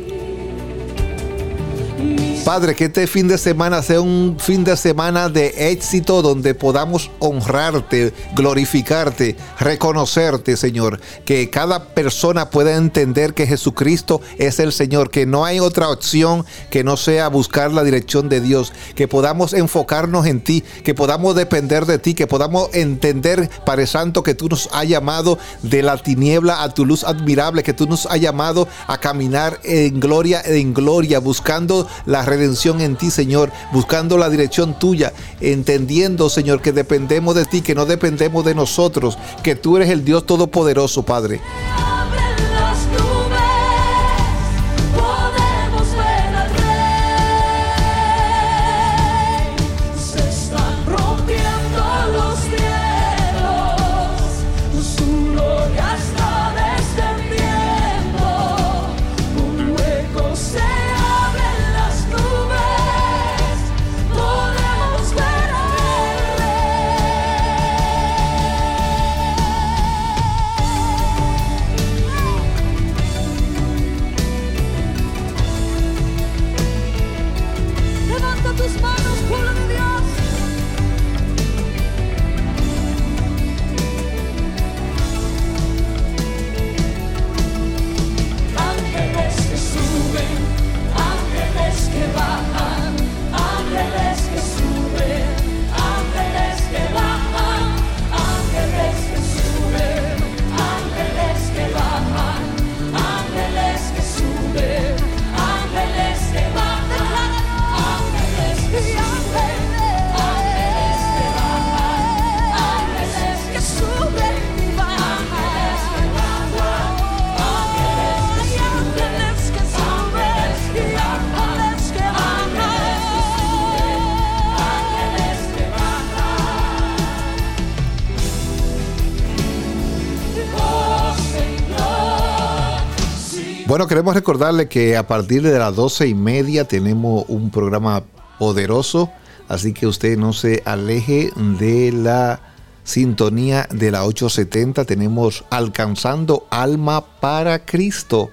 Padre, que este fin de semana sea un fin de semana de éxito donde podamos honrarte, glorificarte, reconocerte, Señor. Que cada persona pueda entender que Jesucristo es el Señor, que no hay otra opción que no sea buscar la dirección de Dios, que podamos enfocarnos en ti, que podamos depender de ti, que podamos entender, Padre Santo, que tú nos has llamado de la tiniebla a tu luz admirable, que tú nos has llamado a caminar en gloria, en gloria, buscando la redención en ti, Señor, buscando la dirección tuya, entendiendo, Señor, que dependemos de ti, que no dependemos de nosotros, que tú eres el Dios Todopoderoso, Padre. Bueno, queremos recordarle que a partir de las doce y media tenemos un programa poderoso, así que usted no se aleje de la sintonía de la 870. Tenemos Alcanzando Alma para Cristo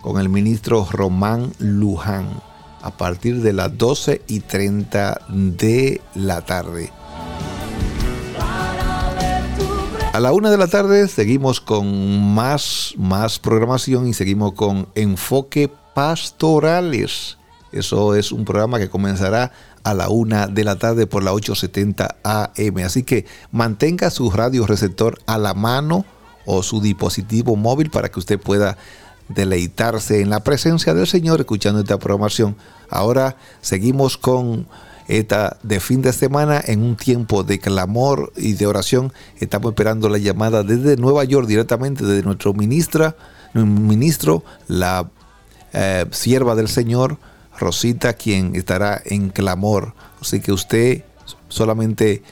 con el ministro Román Luján a partir de las 12 y 30 de la tarde. A la una de la tarde seguimos con más, más programación y seguimos con Enfoque Pastorales. Eso es un programa que comenzará a la una de la tarde por la 870 AM. Así que mantenga su radio receptor a la mano o su dispositivo móvil para que usted pueda deleitarse en la presencia del Señor escuchando esta programación. Ahora seguimos con esta de fin de semana en un tiempo de clamor y de oración. Estamos esperando la llamada desde Nueva York directamente de nuestro ministra, ministro, la eh, sierva del Señor, Rosita, quien estará en clamor. Así que usted solamente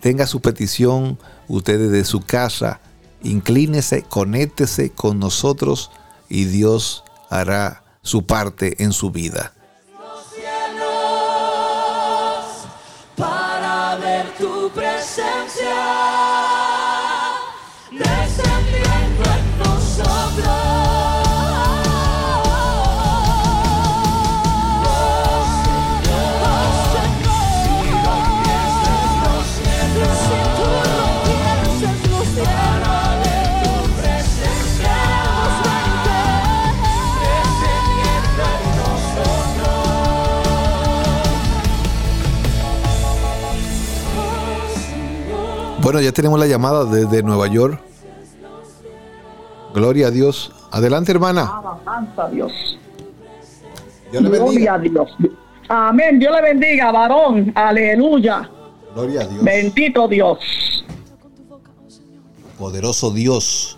tenga su petición, usted desde su casa, inclínese, conéctese con nosotros y Dios hará su parte en su vida. Bueno, ya tenemos la llamada desde Nueva York. Gloria a Dios. Adelante, hermana. Alabanza a Dios. Dios le Gloria a Dios. Amén. Dios le bendiga, varón. Aleluya. Gloria a Dios. Bendito Dios. Poderoso Dios.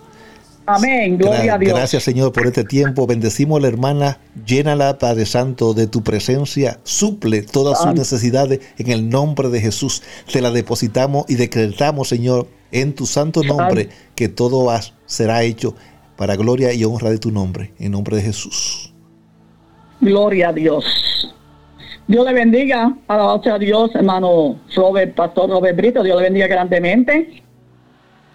Amén. Gloria Gra- a Dios. Gracias, Señor, por este tiempo. Bendecimos a la hermana. Llénala, Padre Santo, de tu presencia. Suple todas sus necesidades en el nombre de Jesús. Te la depositamos y decretamos, Señor, en tu santo nombre, que todo será hecho para gloria y honra de tu nombre. En nombre de Jesús. Gloria a Dios. Dios le bendiga. Alabanza a Dios, hermano Robert, pastor Robert Brito. Dios le bendiga grandemente.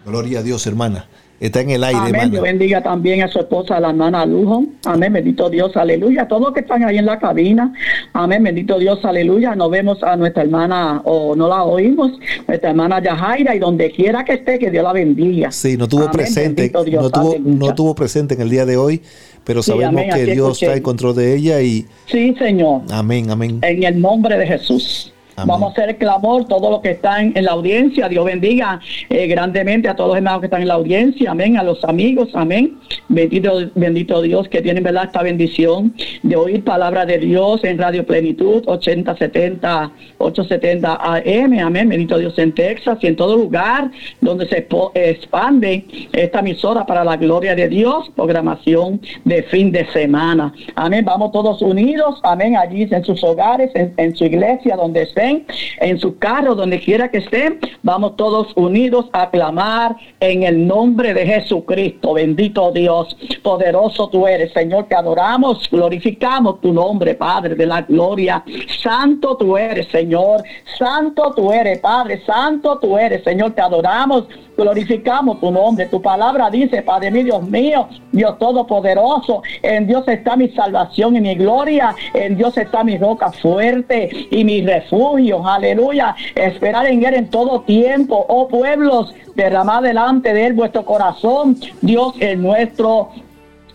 Gloria a Dios, hermana. Está en el aire, Amén. Dios bendiga también a su esposa, la hermana Lujo. Amén. Bendito Dios. Aleluya. Todos los que están ahí en la cabina. Amén. Bendito Dios. Aleluya. Nos vemos a nuestra hermana, o no la oímos, nuestra hermana Yajaira, y donde quiera que esté, que Dios la bendiga. Sí, no tuvo Amén. presente, Dios. no tuvo, Aleluya. no tuvo presente en el día de hoy, pero Sí, sabemos amén, que Dios escuché. está en control de ella y Sí, Señor. amén, amén. En el nombre de Jesús. Vamos a hacer el clamor, todos los que están en la audiencia. Dios bendiga eh, grandemente a todos los hermanos que están en la audiencia. Amén. A los amigos. Amén. Bendito, bendito Dios que tienen verdad esta bendición de oír palabra de Dios en Radio Plenitud 8070, 870 AM. Amén. Bendito Dios en Texas y en todo lugar donde se expande esta emisora para la gloria de Dios. Programación de fin de semana. Amén. Vamos todos unidos. Amén. Allí en sus hogares, en, en su iglesia, donde en su carro, donde quiera que estén. Vamos todos unidos a clamar en el nombre de Jesucristo. Bendito Dios. Poderoso tú eres, Señor. Te adoramos, glorificamos tu nombre, Padre de la gloria. Santo tú eres, Señor. Santo tú eres, Padre. Santo tú eres, Señor. Te adoramos. Glorificamos tu nombre. Tu palabra dice, Padre mío, Dios mío, Dios Todopoderoso. En Dios está mi salvación y mi gloria. En Dios está mi roca fuerte y mi refugio. Aleluya. Esperar en Él en todo tiempo. Oh pueblos, derramad delante de Él vuestro corazón. Dios es nuestro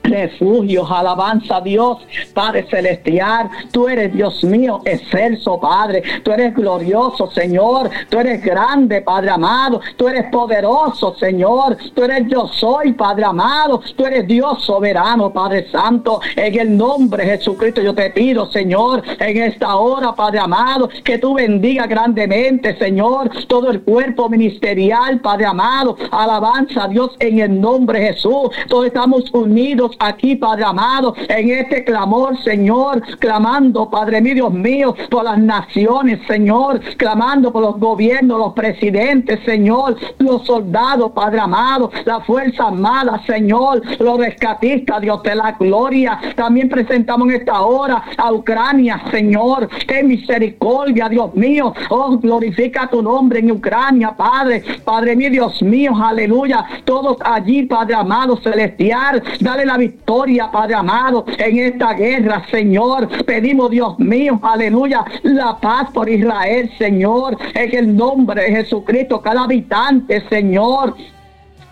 refugio, alabanza a Dios, Padre celestial, tú eres Dios mío, excelso Padre, tú eres glorioso Señor, tú eres grande Padre amado, tú eres poderoso Señor, tú eres yo soy Padre amado, tú eres Dios soberano Padre santo, en el nombre de Jesucristo yo te pido Señor, en esta hora Padre amado, que tú bendiga grandemente Señor, todo el cuerpo ministerial Padre amado, alabanza a Dios en el nombre de Jesús, todos estamos unidos aquí, Padre amado, en este clamor, Señor, clamando, Padre mío, Dios mío, por las naciones, Señor, clamando por los gobiernos, los presidentes, Señor, los soldados, Padre amado, la fuerza armada, Señor, los rescatistas, Dios de la gloria. También presentamos en esta hora a Ucrania, Señor, ten misericordia, Dios mío. Oh, glorifica tu nombre en Ucrania, Padre, Padre mío, Dios mío, aleluya. Todos allí, Padre amado, celestial, dale la victoria, Padre amado, en esta guerra, Señor. Pedimos, Dios mío, aleluya, la paz por Israel, Señor, en el nombre de Jesucristo, cada habitante, Señor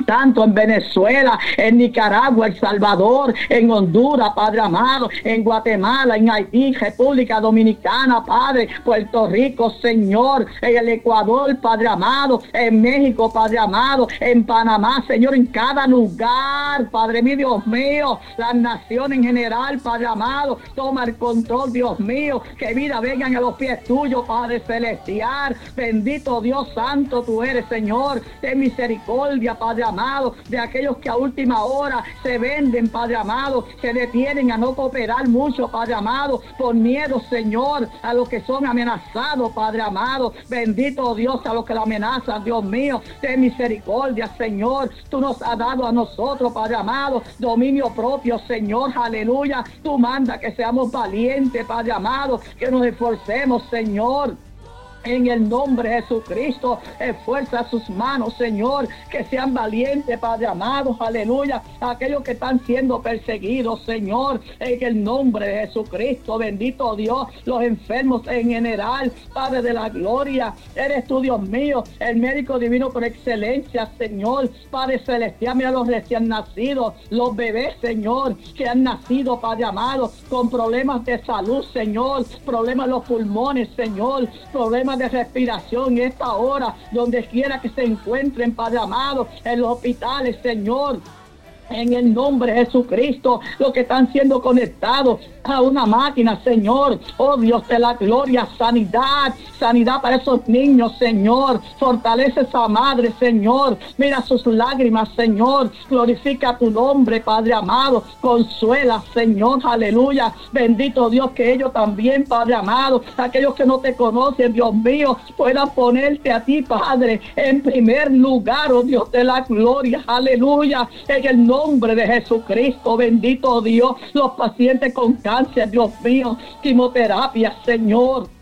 tanto en Venezuela, en Nicaragua, El Salvador, en Honduras, Padre amado, en Guatemala, en Haití, República Dominicana, Padre, Puerto Rico, Señor, en el Ecuador, Padre amado, en México, Padre amado, en Panamá, Señor, en cada lugar, Padre mío, Dios mío, las naciones en general, Padre amado, toma el control, Dios mío, que vida vengan a los pies tuyos, Padre celestial, bendito Dios santo tú eres, Señor, ten misericordia, Padre amado, de aquellos que a última hora se venden, Padre amado, se detienen a no cooperar mucho, Padre amado, por miedo, Señor, a los que son amenazados, Padre amado. Bendito Dios, a los que la amenazan, Dios mío, ten misericordia, Señor. Tú nos has dado a nosotros, Padre amado, dominio propio, Señor, aleluya. Tú manda que seamos valientes, Padre amado, que nos esforcemos, Señor. En el nombre de Jesucristo, esfuerza sus manos, Señor, que sean valientes, Padre amado, aleluya. Aquellos que están siendo perseguidos, Señor, en el nombre de Jesucristo, bendito Dios, los enfermos en general, Padre de la gloria, eres tú, Dios mío, el médico divino por excelencia, Señor, Padre celestial, mira los recién nacidos, los bebés, Señor, que han nacido, Padre amado, con problemas de salud, Señor, problemas en los pulmones, Señor, problemas de respiración en esta hora, donde quiera que se encuentren, Padre amado, en los hospitales, Señor. En el nombre de Jesucristo, los que están siendo conectados a una máquina, Señor. Oh Dios de la gloria, sanidad, sanidad para esos niños, Señor. Fortalece esa madre, Señor. Mira sus lágrimas, Señor. Glorifica tu nombre, Padre amado. Consuela, Señor. Aleluya. Bendito Dios que ellos también, Padre amado. Aquellos que no te conocen, Dios mío, puedan ponerte a ti, Padre, en primer lugar, oh Dios de la gloria. Aleluya. En el nombre de Jesucristo, bendito Dios. Los pacientes con cáncer, Dios mío. Quimioterapia, Señor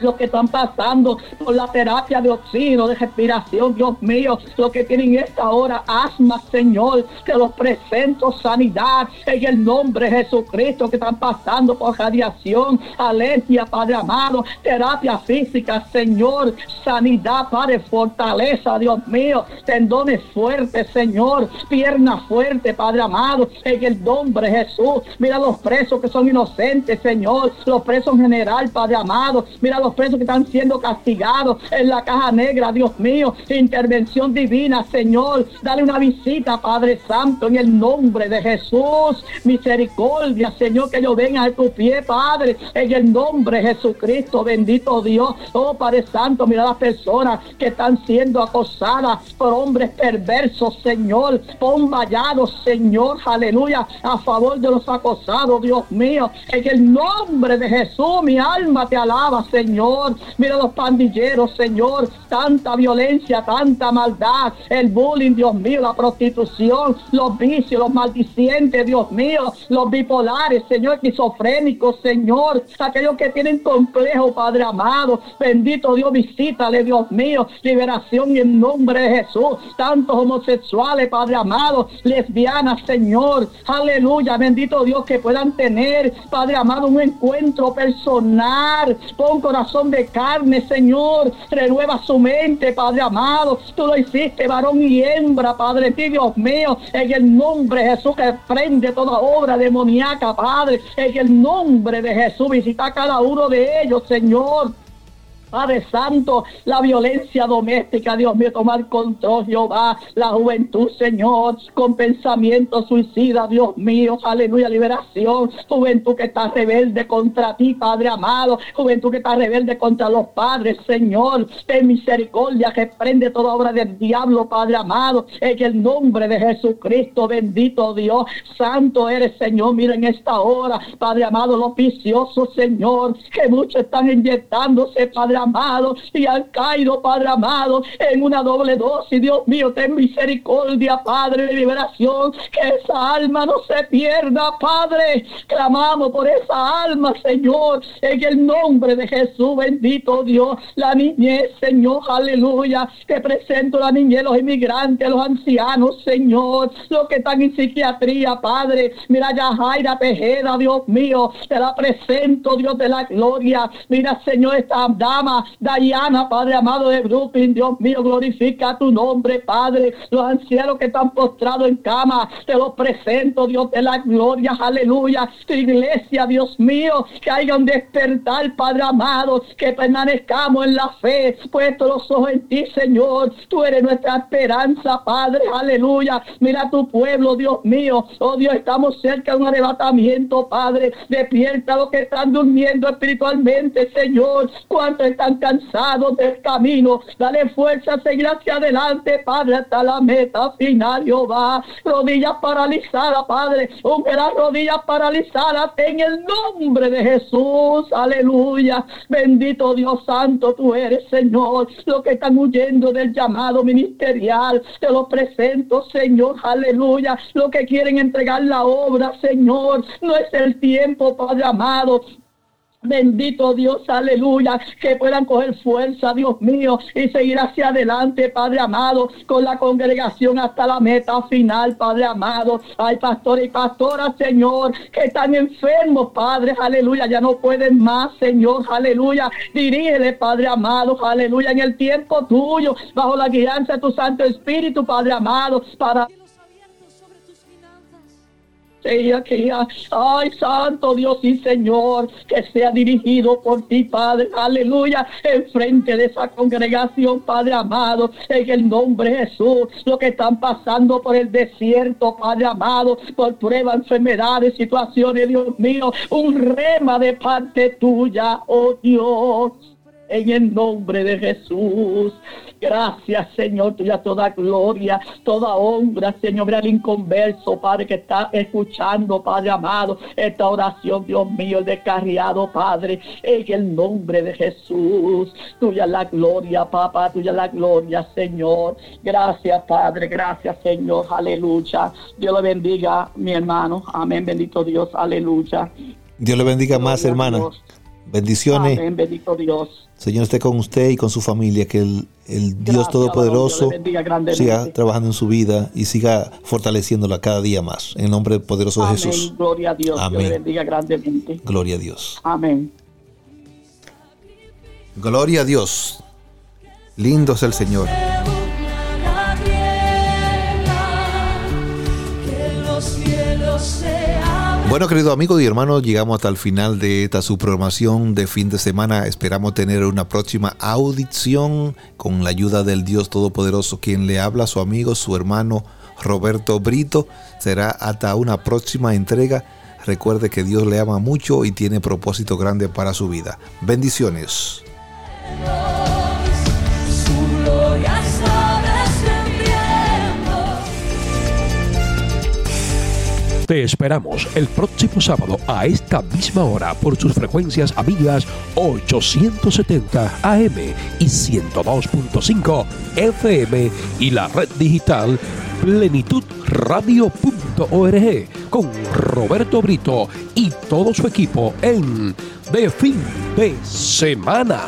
los que están pasando por la terapia de oxígeno, de respiración, Dios mío, los que tienen esta hora asma, Señor, que los presento sanidad en el nombre de Jesucristo, que están pasando por radiación, alergia, Padre amado, terapia física, Señor, sanidad, Padre, fortaleza, Dios mío, tendones fuertes, Señor, piernas fuertes, Padre amado, en el nombre de Jesús, mira los presos que son inocentes, Señor, los presos en general, Padre amado, mira los presos que están siendo castigados en la caja negra, Dios mío, intervención divina, Señor, dale una visita, Padre Santo, en el nombre de Jesús, misericordia, Señor, que yo venga a tu pie, Padre, en el nombre de Jesucristo, bendito Dios, oh Padre Santo, mira las personas que están siendo acosadas por hombres perversos, Señor, pon vallados, Señor, aleluya, a favor de los acosados, Dios mío, en el nombre de Jesús, mi alma te alaba, Señor, mira los pandilleros, Señor, tanta violencia, tanta maldad, el bullying, Dios mío, la prostitución, los vicios, los maldicientes, Dios mío, los bipolares, Señor, esquizofrénicos, Señor, aquellos que tienen complejo, Padre amado, bendito Dios, visítale, Dios mío, liberación en nombre de Jesús, tantos homosexuales, Padre amado, lesbianas, Señor, aleluya, bendito Dios, que puedan tener, Padre amado, un encuentro personal, con corazón de carne, Señor, renueva su mente, Padre amado, tú lo hiciste, varón y hembra, Padre, Dios mío, en el nombre de Jesús que prende toda obra demoníaca, Padre, en el nombre de Jesús, visita a cada uno de ellos, Señor. Padre Santo, la violencia doméstica, Dios mío, tomar control, Jehová, la juventud, Señor, con pensamiento suicida, Dios mío, aleluya, liberación, juventud que está rebelde contra ti, Padre amado, juventud que está rebelde contra los padres, Señor, ten misericordia, que prende toda obra del diablo, Padre amado, en el nombre de Jesucristo, bendito Dios, santo eres, Señor, mira en esta hora, Padre amado, los viciosos, Señor, que muchos están inyectándose, Padre amado, y han caído, Padre amado, en una doble dosis. Dios mío, ten misericordia, Padre de liberación, que esa alma no se pierda, Padre. Clamamos por esa alma, Señor, en el nombre de Jesús, bendito Dios, la niñez, Señor, aleluya. Te presento la niñez, los inmigrantes, los ancianos, Señor, los que están en psiquiatría, Padre. Mira, ya Jaira Tejeda, Dios mío, te la presento, Dios de la gloria. Mira, Señor, esta dama, Diana, Padre amado de Brooklyn, Dios mío, glorifica tu nombre, Padre. Los ancianos que están postrados en cama, te los presento, Dios de la gloria, aleluya. Tu iglesia, Dios mío, que haya un despertar, Padre amado, que permanezcamos en la fe, puesto los ojos en ti, Señor. Tú eres nuestra esperanza, Padre, aleluya. Mira tu pueblo, Dios mío. Oh Dios, estamos cerca de un arrebatamiento, Padre. Despierta los que están durmiendo espiritualmente, Señor. ¿Cuántos están cansados del camino? Dale fuerza a seguir hacia adelante, Padre, hasta la meta final, Jehová. Rodillas paralizadas, Padre. Las rodillas paralizadas en el nombre de Jesús. Aleluya. Bendito Dios Santo, tú eres, Señor. Los que están huyendo del llamado ministerial, te lo presento, Señor. Aleluya. Los que quieren entregar la obra, Señor. No es el tiempo, Padre amado. Bendito Dios, aleluya, que puedan coger fuerza, Dios mío, y seguir hacia adelante, Padre amado, con la congregación hasta la meta final, Padre amado. Hay pastores y pastoras, Señor, que están enfermos, Padre, aleluya, ya no pueden más, Señor, aleluya. Dirígele, Padre amado, aleluya, en el tiempo tuyo, bajo la guianza de tu Santo Espíritu, Padre amado, para ella ay, Santo Dios y Señor, que sea dirigido por ti, Padre, aleluya, enfrente de esa congregación, Padre amado, en el nombre de Jesús, lo que están pasando por el desierto, Padre amado, por pruebas, enfermedades, situaciones, Dios mío, un rema de parte tuya, oh Dios, en el nombre de Jesús. Gracias, Señor, tuya toda gloria, toda honra, Señor, al inconverso, Padre, que está escuchando, Padre amado, esta oración, Dios mío, el descarriado, Padre, en el nombre de Jesús. Tuya la gloria, papá, tuya la gloria, Señor. Gracias, Padre, gracias, Señor, aleluya. Dios le bendiga, mi hermano. Amén, bendito Dios, aleluya. Dios le bendiga más, Gloria hermana. Dios. Bendiciones. Amén, bendito Dios. Señor esté con usted y con su familia, que el, el Dios Todopoderoso Dios siga trabajando en su vida y siga fortaleciéndola cada día más. En el nombre poderoso de Jesús. gloria a Dios. Dios Amén. le bendiga grandemente. Gloria a Dios. Amén. Gloria a Dios. Lindo es el Señor. Bueno, querido amigo y hermano, llegamos hasta el final de esta su programación de fin de semana. Esperamos tener una próxima audición con la ayuda del Dios Todopoderoso, quien le habla su amigo, su hermano Roberto Brito. Será hasta una próxima entrega. Recuerde que Dios le ama mucho y tiene propósito grande para su vida. Bendiciones. Te esperamos el próximo sábado a esta misma hora por sus frecuencias amigas 870 AM y 102.5 FM y la red digital plenitudradio.org con Roberto Brito y todo su equipo en De Fin de Semana.